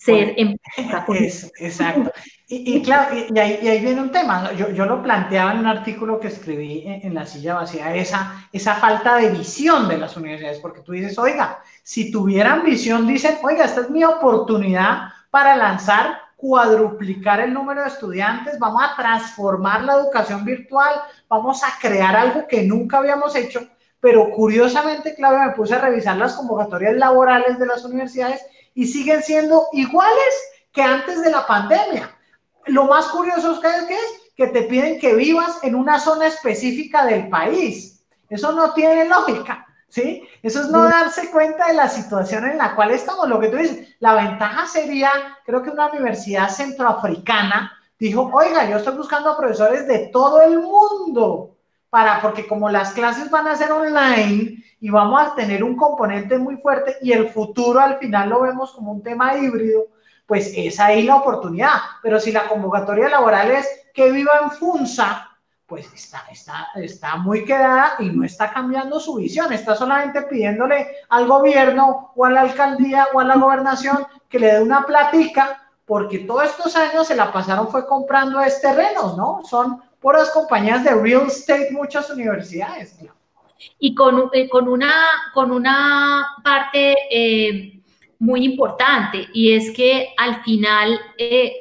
ser es, Exacto. Y, y claro, y, ahí, y, ahí, viene un tema. Yo, yo, lo planteaba en un artículo que escribí en, en, la silla vacía, esa, esa falta de visión de las universidades, porque tú dices, oiga, si tuvieran visión, dicen, oiga, esta es mi oportunidad para lanzar cuadruplicar el número de estudiantes, vamos a transformar la educación virtual, vamos a crear algo que nunca habíamos hecho, pero curiosamente, Claudia, me puse a revisar las convocatorias laborales de las universidades y siguen siendo iguales que antes de la pandemia. Lo más curioso es que es que te piden que vivas en una zona específica del país. Eso no tiene lógica. ¿sí? Eso es no darse cuenta de la situación en la cual estamos. Lo que tú dices, la ventaja sería, creo que una universidad centroafricana dijo, oiga, yo estoy buscando a profesores de todo el mundo, para, porque como las clases van a ser online y vamos a tener un componente muy fuerte y el futuro al final lo vemos como un tema híbrido, pues es ahí la oportunidad. Pero si la convocatoria laboral es que viva en Funza, pues está, está, está muy quedada y no está cambiando su visión, está solamente pidiéndole al gobierno o a la alcaldía o a la gobernación que le dé una platica, porque todos estos años se la pasaron fue comprando es terrenos, ¿no? Son puras compañías de real estate, muchas universidades. Y con, eh, con, una, con una parte... Eh, muy importante y es que al final eh,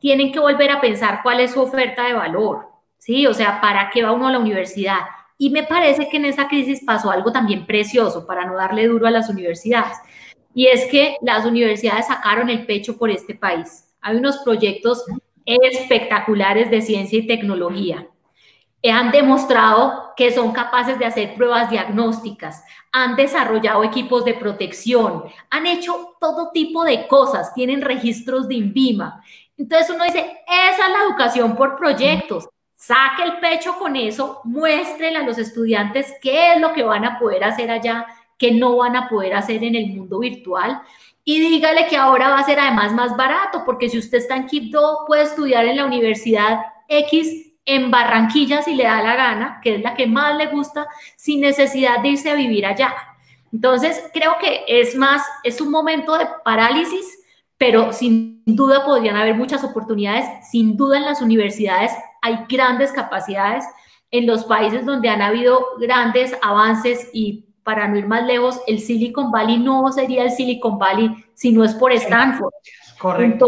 tienen que volver a pensar cuál es su oferta de valor, ¿sí? O sea, ¿para qué va uno a la universidad? Y me parece que en esa crisis pasó algo también precioso para no darle duro a las universidades. Y es que las universidades sacaron el pecho por este país. Hay unos proyectos espectaculares de ciencia y tecnología han demostrado que son capaces de hacer pruebas diagnósticas, han desarrollado equipos de protección, han hecho todo tipo de cosas, tienen registros de INVIMA. Entonces uno dice, esa es la educación por proyectos. Saque el pecho con eso, muéstrele a los estudiantes qué es lo que van a poder hacer allá, que no van a poder hacer en el mundo virtual. Y dígale que ahora va a ser además más barato, porque si usted está en Quibdó, puede estudiar en la universidad X en Barranquilla si le da la gana, que es la que más le gusta, sin necesidad de irse a vivir allá. Entonces, creo que es más, es un momento de parálisis, pero sin duda podrían haber muchas oportunidades. Sin duda en las universidades hay grandes capacidades. En los países donde han habido grandes avances y para no ir más lejos, el Silicon Valley no sería el Silicon Valley si no es por Stanford. Correcto.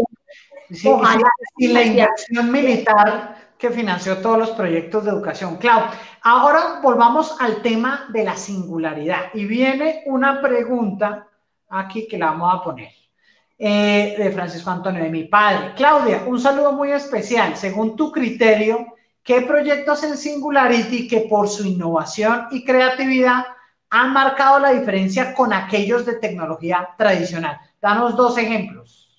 y la inversión militar que financió todos los proyectos de educación. Clau, ahora volvamos al tema de la singularidad. Y viene una pregunta aquí que la vamos a poner. Eh, de Francisco Antonio, de mi padre. Claudia, un saludo muy especial. Según tu criterio, ¿qué proyectos en Singularity que por su innovación y creatividad han marcado la diferencia con aquellos de tecnología tradicional? Danos dos ejemplos.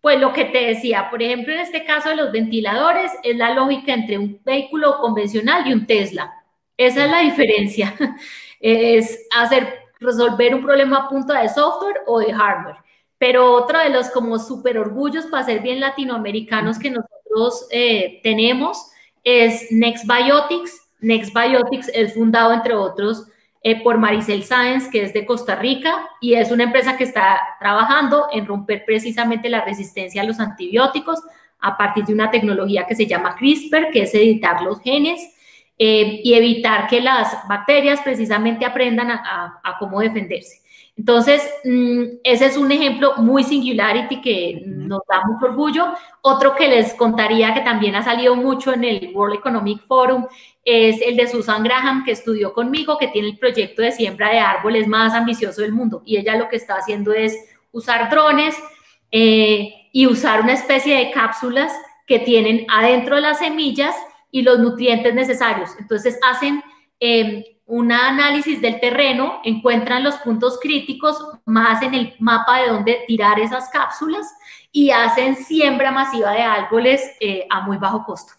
Pues lo que te decía, por ejemplo, en este caso de los ventiladores, es la lógica entre un vehículo convencional y un Tesla. Esa es la diferencia. <laughs> es hacer, resolver un problema a punto de software o de hardware. Pero otro de los como súper orgullos para ser bien latinoamericanos que nosotros eh, tenemos es Next Biotics. Next Biotics es fundado, entre otros, eh, por Maricel Sáenz, que es de Costa Rica, y es una empresa que está trabajando en romper precisamente la resistencia a los antibióticos a partir de una tecnología que se llama CRISPR, que es editar los genes eh, y evitar que las bacterias precisamente aprendan a cómo defenderse. Entonces, mm, ese es un ejemplo muy singularity que nos da mucho orgullo. Otro que les contaría que también ha salido mucho en el World Economic Forum es el de Susan Graham, que estudió conmigo, que tiene el proyecto de siembra de árboles más ambicioso del mundo. Y ella lo que está haciendo es usar drones eh, y usar una especie de cápsulas que tienen adentro las semillas y los nutrientes necesarios. Entonces, hacen... Eh, un análisis del terreno, encuentran los puntos críticos más en el mapa de dónde tirar esas cápsulas y hacen siembra masiva de árboles eh, a muy bajo costo.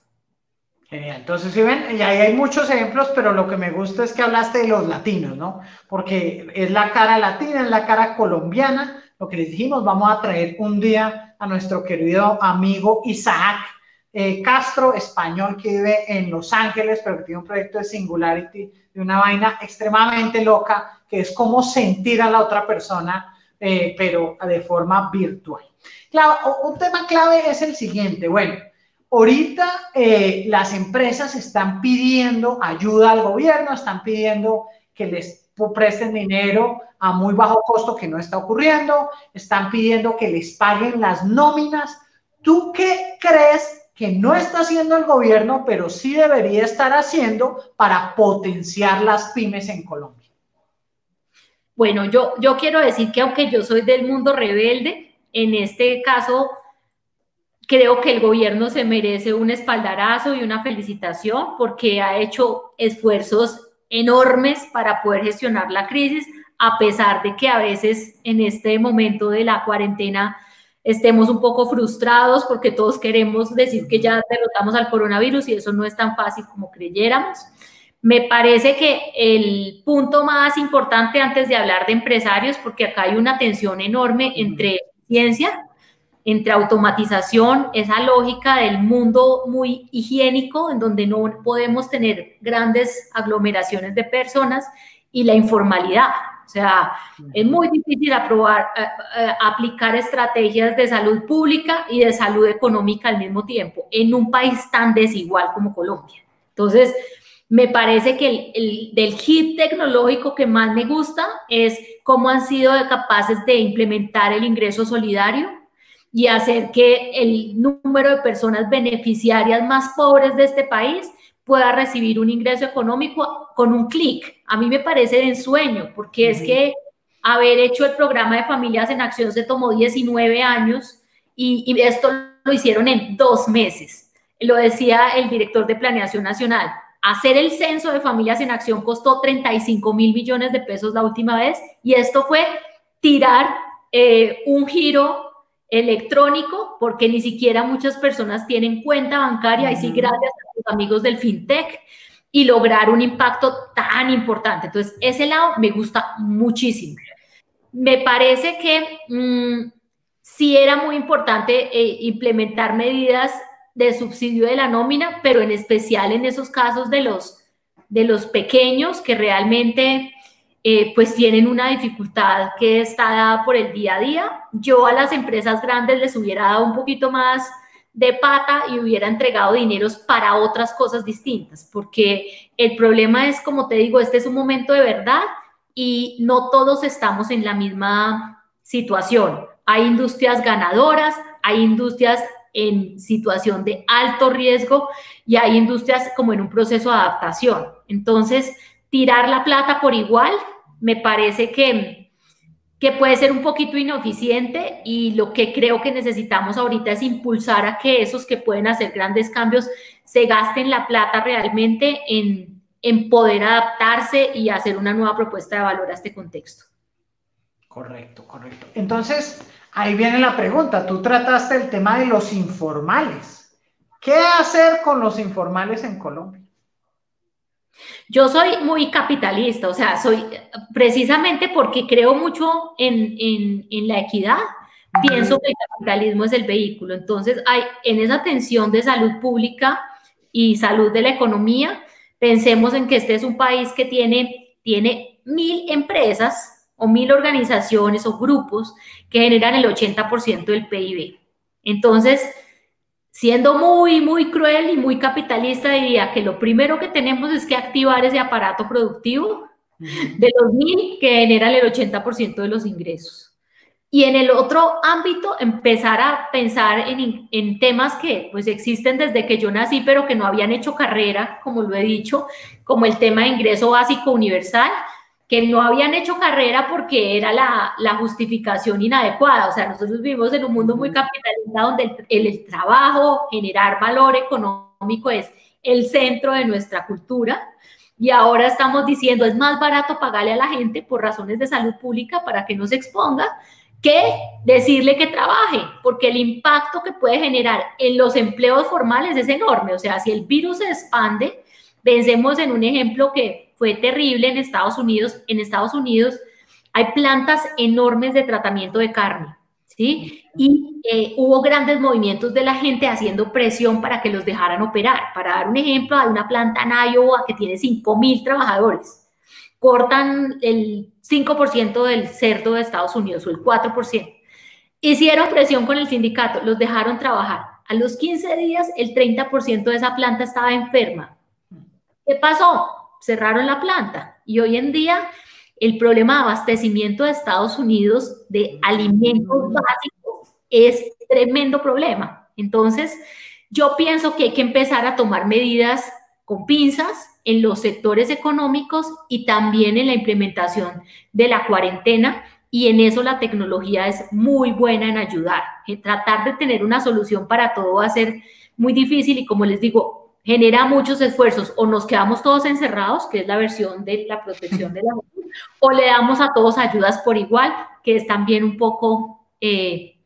Genial. Entonces, si ven, y ahí hay muchos ejemplos, pero lo que me gusta es que hablaste de los latinos, ¿no? Porque es la cara latina, es la cara colombiana. Lo que les dijimos, vamos a traer un día a nuestro querido amigo Isaac eh, Castro, español que vive en Los Ángeles, pero tiene un proyecto de Singularity de una vaina extremadamente loca, que es como sentir a la otra persona, eh, pero de forma virtual. Claro, un tema clave es el siguiente. Bueno, ahorita eh, las empresas están pidiendo ayuda al gobierno, están pidiendo que les presten dinero a muy bajo costo, que no está ocurriendo, están pidiendo que les paguen las nóminas. ¿Tú qué crees que no está haciendo el gobierno, pero sí debería estar haciendo para potenciar las pymes en Colombia? Bueno, yo, yo quiero decir que aunque yo soy del mundo rebelde, en este caso creo que el gobierno se merece un espaldarazo y una felicitación porque ha hecho esfuerzos enormes para poder gestionar la crisis, a pesar de que a veces en este momento de la cuarentena estemos un poco frustrados porque todos queremos decir que ya derrotamos al coronavirus y eso no es tan fácil como creyéramos. Me parece que el punto más importante antes de hablar de empresarios, porque acá hay una tensión enorme entre ciencia, entre automatización, esa lógica del mundo muy higiénico, en donde no podemos tener grandes aglomeraciones de personas, y la informalidad. O sea, es muy difícil aprobar, eh, eh, aplicar estrategias de salud pública y de salud económica al mismo tiempo en un país tan desigual como Colombia. Entonces, me parece que el, del hit tecnológico que más me gusta es cómo han sido capaces de implementar el ingreso solidario y hacer que el número de personas beneficiarias más pobres de este país pueda recibir un ingreso económico con un clic. A mí me parece de ensueño, porque es que haber hecho el programa de familias en acción se tomó 19 años y, y esto lo hicieron en dos meses. Lo decía el director de Planeación Nacional. Hacer el censo de familias en acción costó 35 mil millones de pesos la última vez y esto fue tirar eh, un giro electrónico porque ni siquiera muchas personas tienen cuenta bancaria y sí gracias a los amigos del fintech y lograr un impacto tan importante. Entonces, ese lado me gusta muchísimo. Me parece que mm, sí era muy importante eh, implementar medidas de subsidio de la nómina, pero en especial en esos casos de los, de los pequeños que realmente eh, pues tienen una dificultad que está dada por el día a día. Yo a las empresas grandes les hubiera dado un poquito más de pata y hubiera entregado dineros para otras cosas distintas, porque el problema es, como te digo, este es un momento de verdad y no todos estamos en la misma situación. Hay industrias ganadoras, hay industrias en situación de alto riesgo y hay industrias como en un proceso de adaptación. Entonces, tirar la plata por igual, me parece que, que puede ser un poquito ineficiente y lo que creo que necesitamos ahorita es impulsar a que esos que pueden hacer grandes cambios se gasten la plata realmente en, en poder adaptarse y hacer una nueva propuesta de valor a este contexto. Correcto, correcto. Entonces, ahí viene la pregunta. Tú trataste el tema de los informales. ¿Qué hacer con los informales en Colombia? Yo soy muy capitalista, o sea, soy precisamente porque creo mucho en, la equidad, pienso que el capitalismo es el vehículo. Entonces, hay en esa tensión de salud pública y salud de la economía, pensemos en que este es un país que tiene, tiene mil empresas o mil organizaciones o grupos que generan el 80% del PIB. Entonces, siendo muy, muy cruel y muy capitalista, diría que lo primero que tenemos es que activar ese aparato productivo de los mil que generan el 80% de los ingresos. Y en el otro ámbito, empezar a pensar en, en, temas que pues existen desde que yo nací, pero que no habían hecho carrera, como lo he dicho, como el tema de ingreso básico universal, que no habían hecho carrera porque era la, la, justificación inadecuada. O sea, nosotros vivimos en un mundo muy capitalista donde el, el, trabajo, generar valor económico es el centro de nuestra cultura. Y ahora estamos diciendo, es más barato pagarle a la gente por razones de salud pública para que no se exponga que decirle que trabaje, porque el impacto que puede generar en los empleos formales es enorme. O sea, si el virus se expande, pensemos en un ejemplo que fue terrible en Estados Unidos. En Estados Unidos hay plantas enormes de tratamiento de carne, ¿sí? Y eh, hubo grandes movimientos de la gente haciendo presión para que los dejaran operar. Para dar un ejemplo, hay una planta en Iowa que tiene 5 mil trabajadores. Cortan el 5% del cerdo de Estados Unidos o el 4%. Hicieron presión con el sindicato, los dejaron trabajar. A los 15 días, el 30% de esa planta estaba enferma. ¿Qué pasó? Cerraron la planta. Y hoy en día el problema de abastecimiento de Estados Unidos de alimentos básicos es tremendo problema. Entonces, yo pienso que hay que empezar a tomar medidas con pinzas en los sectores económicos y también en la implementación de la cuarentena y en eso la tecnología es muy buena en ayudar. Tratar de tener una solución para todo va a ser muy difícil y como les digo, genera muchos esfuerzos, o nos quedamos todos encerrados, que es la versión de la protección de la salud, o le damos a todos ayudas por igual, que es también un poco, eh,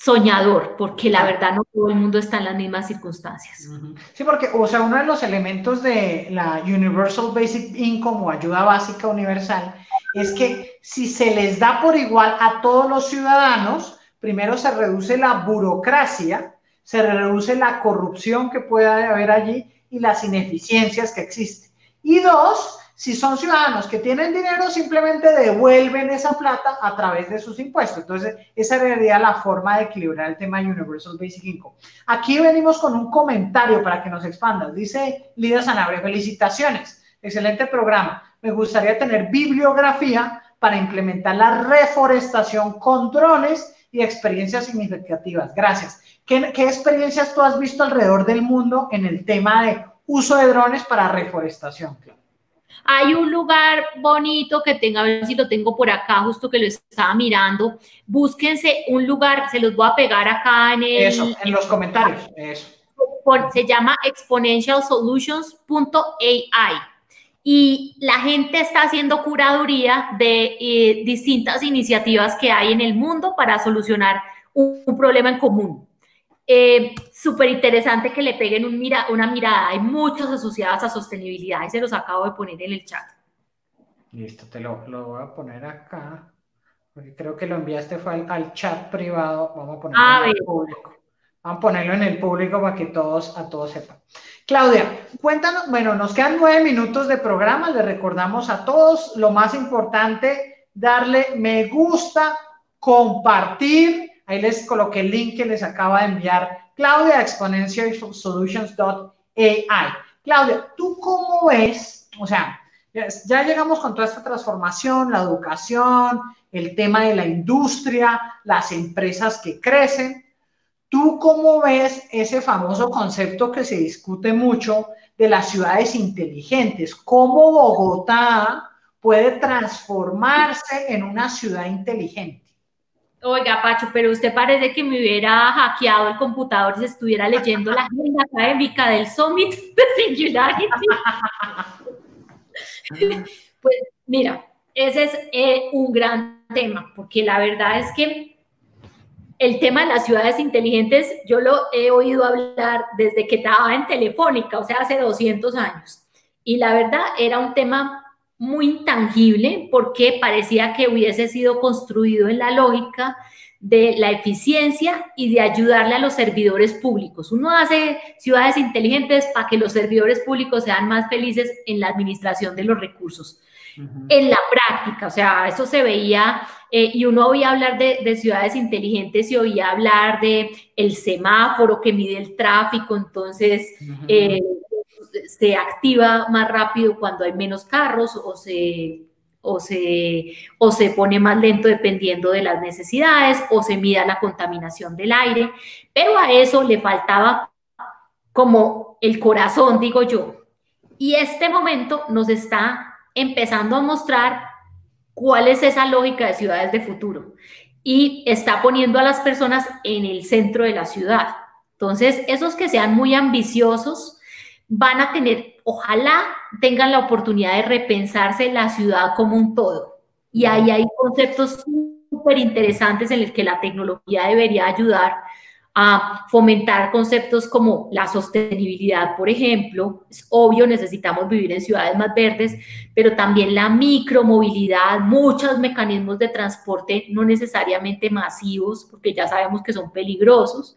soñador, porque la verdad no todo el mundo está en las mismas circunstancias. Sí, porque, o sea, uno de los elementos de la Universal Basic Income o ayuda básica universal es que si se les da por igual a todos los ciudadanos, primero se reduce la burocracia, se reduce la corrupción que pueda haber allí y las ineficiencias que existen. Y dos, si son ciudadanos que tienen dinero, simplemente devuelven esa plata a través de sus impuestos. Entonces, esa sería la forma de equilibrar el tema de Universal Basic Income. Aquí venimos con un comentario para que nos expandas. Dice Lidia Sanabria, felicitaciones, excelente programa. Me gustaría tener bibliografía para implementar la reforestación con drones y experiencias significativas. Gracias. ¿Qué, qué experiencias tú has visto alrededor del mundo en el tema de uso de drones para reforestación? Hay un lugar bonito que tenga, a ver si lo tengo por acá, justo que lo estaba mirando. Búsquense un lugar, se los voy a pegar acá en el... Eso, en los comentarios, eso. Se llama exponentialsolutions.ai y la gente está haciendo curaduría de eh, distintas iniciativas que hay en el mundo para solucionar un, un problema en común. Eh, Súper interesante que le peguen un mira, una mirada. Hay muchos asociados a sostenibilidad y se los acabo de poner en el chat. Listo, te lo, lo voy a poner acá. Porque creo que lo enviaste fue al, chat privado. Vamos a ponerlo en público. Vamos a ponerlo en el público para que todos, a todos sepan. Claudia, cuéntanos, bueno, nos quedan nueve minutos de programa. Le recordamos a todos lo más importante, darle me gusta, compartir Ahí les coloqué el link que les acaba de enviar Claudia, exponentialsolutions.ai. Claudia, ¿tú cómo ves? O sea, ya, llegamos con toda esta transformación, la educación, el tema de la industria, las empresas que crecen. ¿Tú cómo ves ese famoso concepto que se discute mucho de las ciudades inteligentes? ¿Cómo Bogotá puede transformarse en una ciudad inteligente? Oiga, Pacho, pero usted parece que me hubiera hackeado el computador si estuviera leyendo la agenda académica del Summit de Singularity. <laughs> pues mira, ese es eh, un gran tema, porque la verdad es que el tema de las ciudades inteligentes, yo lo he oído hablar desde que estaba en Telefónica, o sea, hace 200 años. Y la verdad era un tema muy intangible porque parecía que hubiese sido construido en la lógica de la eficiencia y de ayudarle a los servidores públicos. Uno hace ciudades inteligentes para que los servidores públicos sean más felices en la administración de los recursos. En la práctica, o sea, eso se veía eh, y uno oía hablar de, ciudades inteligentes y oía hablar de el semáforo que mide el tráfico, entonces se activa más rápido cuando hay menos carros o se, o se, o se pone más lento dependiendo de las necesidades o se mida la contaminación del aire, pero a eso le faltaba como el corazón, digo yo. Y este momento nos está empezando a mostrar cuál es esa lógica de ciudades de futuro y está poniendo a las personas en el centro de la ciudad. Entonces, esos que sean muy ambiciosos, van a tener, ojalá tengan la oportunidad de repensarse la ciudad como un todo. Y ahí hay conceptos súper interesantes en los que la tecnología debería ayudar a fomentar conceptos como la sostenibilidad, por ejemplo. Es obvio, necesitamos vivir en ciudades más verdes, pero también la micromovilidad, muchos mecanismos de transporte no necesariamente masivos, porque ya sabemos que son peligrosos,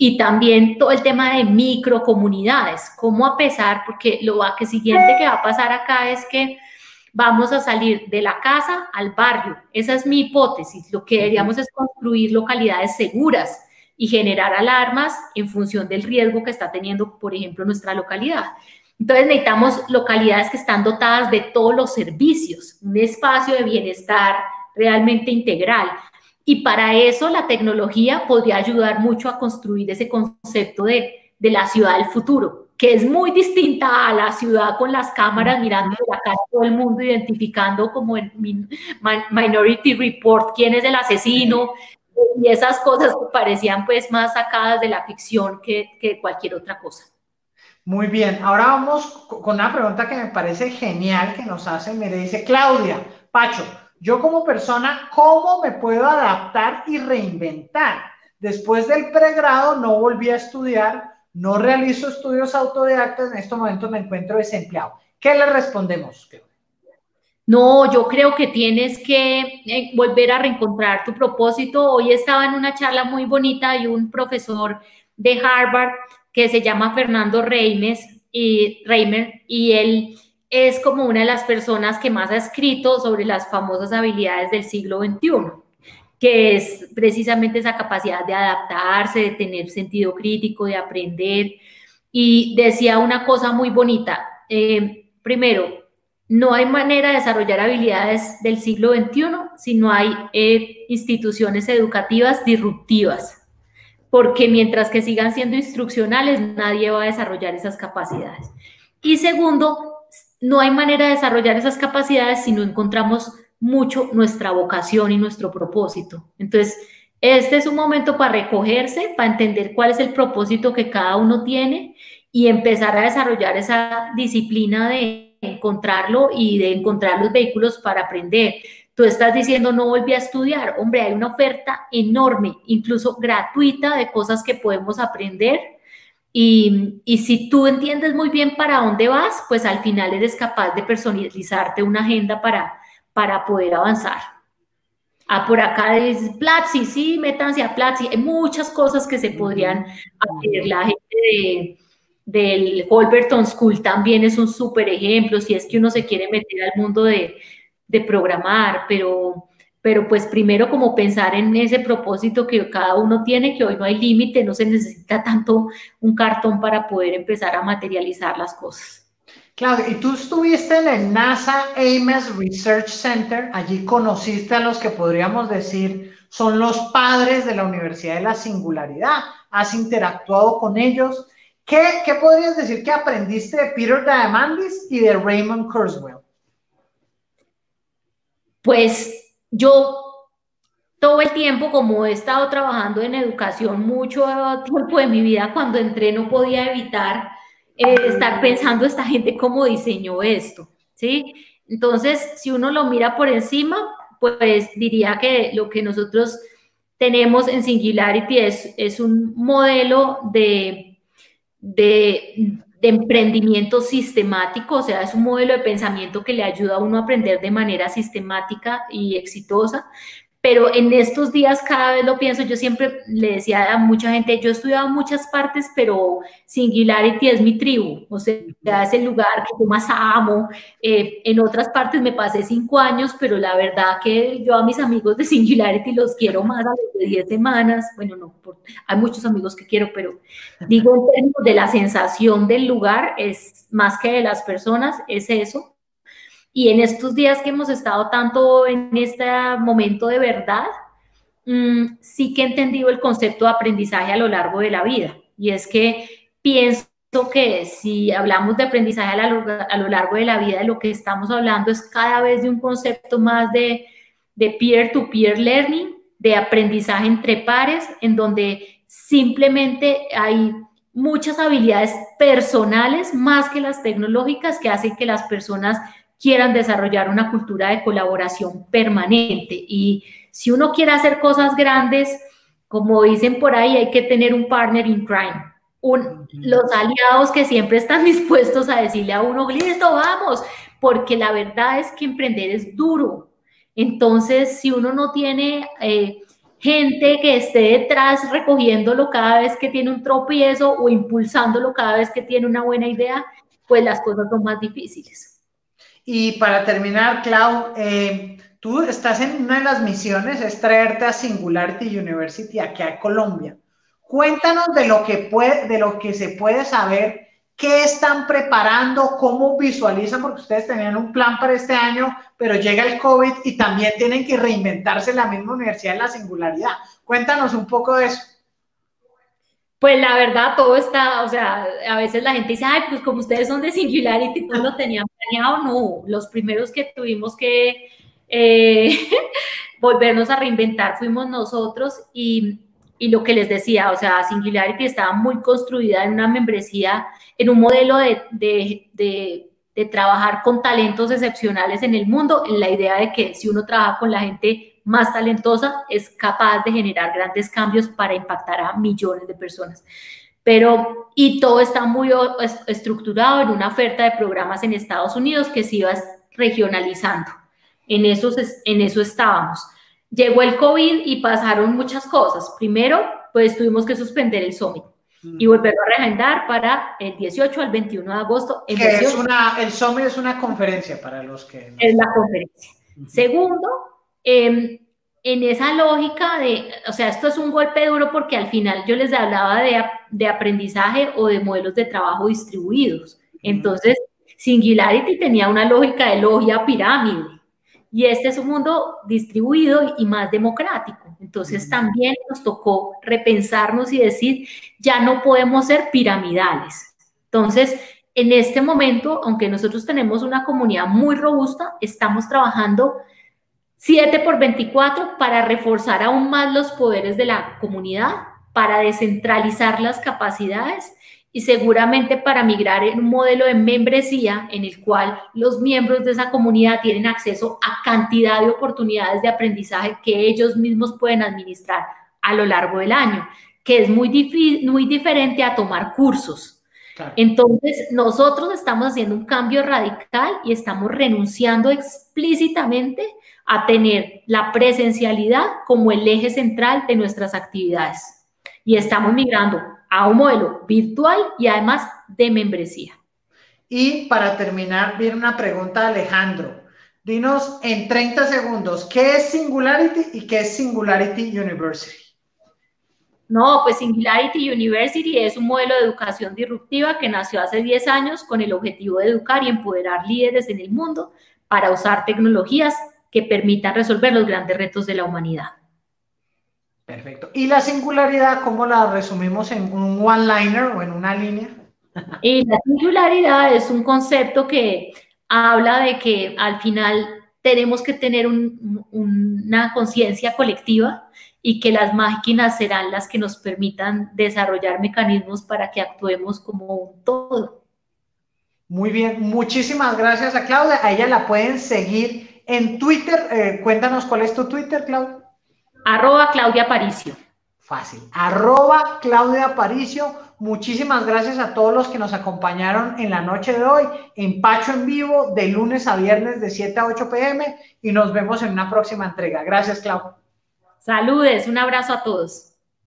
y también todo el tema de microcomunidades, cómo a pesar, porque lo que siguiente que va a pasar acá es que vamos a salir de la casa al barrio. Esa es mi hipótesis. Lo que deberíamos es construir localidades seguras y generar alarmas en función del riesgo que está teniendo, por ejemplo, nuestra localidad. Entonces necesitamos localidades que están dotadas de todos los servicios, un espacio de bienestar realmente integral. Y para eso la tecnología podría ayudar mucho a construir ese concepto de, de la ciudad del futuro, que es muy distinta a la ciudad con las cámaras mirando la cara todo el mundo, identificando como el Minority Report quién es el asesino y esas cosas que parecían pues más sacadas de la ficción que, que cualquier otra cosa. Muy bien, ahora vamos con una pregunta que me parece genial que nos hace, me dice Claudia, Pacho, yo como persona, ¿cómo me puedo adaptar y reinventar? Después del pregrado no volví a estudiar, no realizo estudios autodidactas, en estos momentos me encuentro desempleado. ¿Qué le respondemos? No, yo creo que tienes que eh, volver a reencontrar tu propósito. Hoy estaba en una charla muy bonita y un profesor de Harvard que se llama Fernando Reimes y Reimer y él es como una de las personas que más ha escrito sobre las famosas habilidades del siglo XXI, que es precisamente esa capacidad de adaptarse, de tener sentido crítico, de aprender. Y decía una cosa muy bonita. Eh, primero, no hay manera de desarrollar habilidades del siglo XXI si no hay eh, instituciones educativas disruptivas, porque mientras que sigan siendo instruccionales, nadie va a desarrollar esas capacidades. Y segundo, no hay manera de desarrollar esas capacidades si no encontramos mucho nuestra vocación y nuestro propósito. Entonces, este es un momento para recogerse, para entender cuál es el propósito que cada uno tiene y empezar a desarrollar esa disciplina de encontrarlo y de encontrar los vehículos para aprender. Tú estás diciendo no volví a estudiar. Hombre, hay una oferta enorme, incluso gratuita, de cosas que podemos aprender y, si tú entiendes muy bien para dónde vas, pues al final eres capaz de personalizarte una agenda para, para poder avanzar. Ah, por acá es Platzi, sí, métanse a Platzi. Hay muchas cosas que se podrían hacer. La gente de, del Holberton School también es un súper ejemplo, si es que uno se quiere meter al mundo de, de programar, pero pero pues primero como pensar en ese propósito que cada uno tiene, que hoy no hay límite, no se necesita tanto un cartón para poder empezar a materializar las cosas. Claro, y tú estuviste en el NASA Ames Research Center, allí conociste a los que podríamos decir son los padres de la Universidad de la Singularidad, has interactuado con ellos. ¿Qué, podrías decir que aprendiste de Peter Diamandis y de Raymond Kurzweil? Pues yo todo el tiempo, como he estado trabajando en educación mucho tiempo de mi vida, cuando entré no podía evitar eh, estar pensando esta gente cómo diseñó esto, ¿sí? Entonces, si uno lo mira por encima, pues diría que lo que nosotros tenemos en Singularity es un modelo de, de, emprendimiento sistemático, o sea, es un modelo de pensamiento que le ayuda a uno a aprender de manera sistemática y exitosa, pero en estos días cada vez lo pienso, yo siempre le decía a mucha gente, yo he estudiado muchas partes, pero Singularity es mi tribu, o sea, es el lugar que yo más amo. Eh, en otras partes me pasé cinco años, pero la verdad que yo a mis amigos de Singularity los quiero más a los de diez semanas. Bueno, no, hay muchos amigos que quiero, pero digo en términos de la sensación del lugar, es más que de las personas, es eso. Y en estos días que hemos estado tanto en este momento de verdad, mm, sí que he entendido el concepto de aprendizaje a lo largo de la vida. Y es que pienso que si hablamos de aprendizaje a, lo largo de la vida, de lo que estamos hablando es cada vez de un concepto más de peer-to-peer -peer learning, de aprendizaje entre pares, en donde simplemente hay muchas habilidades personales más que las tecnológicas que hacen que las personas quieran desarrollar una cultura de colaboración permanente. Y si uno quiere hacer cosas grandes, como dicen por ahí, hay que tener un partner in crime. los aliados que siempre están <laughs> dispuestos a decirle a uno, listo, vamos, porque la verdad es que emprender es duro. Entonces, si uno no tiene eh, gente que esté detrás recogiéndolo cada vez que tiene un tropiezo o impulsándolo cada vez que tiene una buena idea, pues las cosas son más difíciles. Y para terminar, Clau, eh, tú estás en una de las misiones, es traerte a Singularity University aquí a Colombia. Cuéntanos de lo que, puede, de lo que se puede saber, qué están preparando, cómo visualizan, porque ustedes tenían un plan para este año, pero llega el COVID y también tienen que reinventarse la misma universidad en la singularidad. Cuéntanos un poco de eso. Pues la verdad, todo está, o sea, a veces la gente dice, ay, pues como ustedes son de Singularity, no lo tenían planeado, no, los primeros que tuvimos que eh, <laughs> volvernos a reinventar fuimos nosotros y, y, lo que les decía, o sea, Singularity estaba muy construida en una membresía, en un modelo de, de, de, de trabajar con talentos excepcionales en el mundo, en la idea de que si uno trabaja con la gente más talentosa es capaz de generar grandes cambios para impactar a millones de personas. Pero, y todo está muy estructurado en una oferta de programas en Estados Unidos que se iba regionalizando. En eso, en eso estábamos. Llegó el COVID y pasaron muchas cosas. Primero, pues tuvimos que suspender el summit y mm. volverlo a reagendar para el 18 al 21 de agosto. En es una, el summit es una conferencia para los que... Es la conferencia. Segundo, em, en esa lógica de, o sea, esto es un golpe duro porque al final yo les hablaba de, de aprendizaje o de modelos de trabajo distribuidos. Entonces, Singularity tenía una lógica de logia pirámide y este es un mundo distribuido y más democrático. Entonces también nos tocó repensarnos y decir, ya no podemos ser piramidales. Entonces, en este momento, aunque nosotros tenemos una comunidad muy robusta, estamos trabajando 7 por 24 para reforzar aún más los poderes de la comunidad, para descentralizar las capacidades y seguramente para migrar en un modelo de membresía en el cual los miembros de esa comunidad tienen acceso a cantidad de oportunidades de aprendizaje que ellos mismos pueden administrar a lo largo del año, que es muy, muy diferente a tomar cursos. Entonces, nosotros estamos haciendo un cambio radical y estamos renunciando explícitamente a tener la presencialidad como el eje central de nuestras actividades. Y estamos migrando a un modelo virtual y además de membresía. Y para terminar, viene una pregunta de Alejandro. Dinos en 30 segundos, ¿qué es Singularity y qué es Singularity University? No, pues Singularity University es un modelo de educación disruptiva que nació hace 10 años con el objetivo de educar y empoderar líderes en el mundo para usar tecnologías que permitan resolver los grandes retos de la humanidad. Perfecto. ¿Y la singularidad, cómo la resumimos en un one-liner o en una línea? Y la singularidad es un concepto que habla de que al final tenemos que tener una conciencia colectiva y que las máquinas serán las que nos permitan desarrollar mecanismos para que actuemos como un todo. Muy bien, muchísimas gracias a Claudia. A ella la pueden seguir en Twitter. Eh, cuéntanos cuál es tu Twitter, Claudia. Arroba Claudia Aparicio. Fácil. Arroba Claudia Aparicio. Muchísimas gracias a todos los que nos acompañaron en la noche de hoy en Pacho en Vivo de lunes a viernes de 7 a 8 pm y nos vemos en una próxima entrega. Gracias, Claudia. Saludes, un abrazo a todos.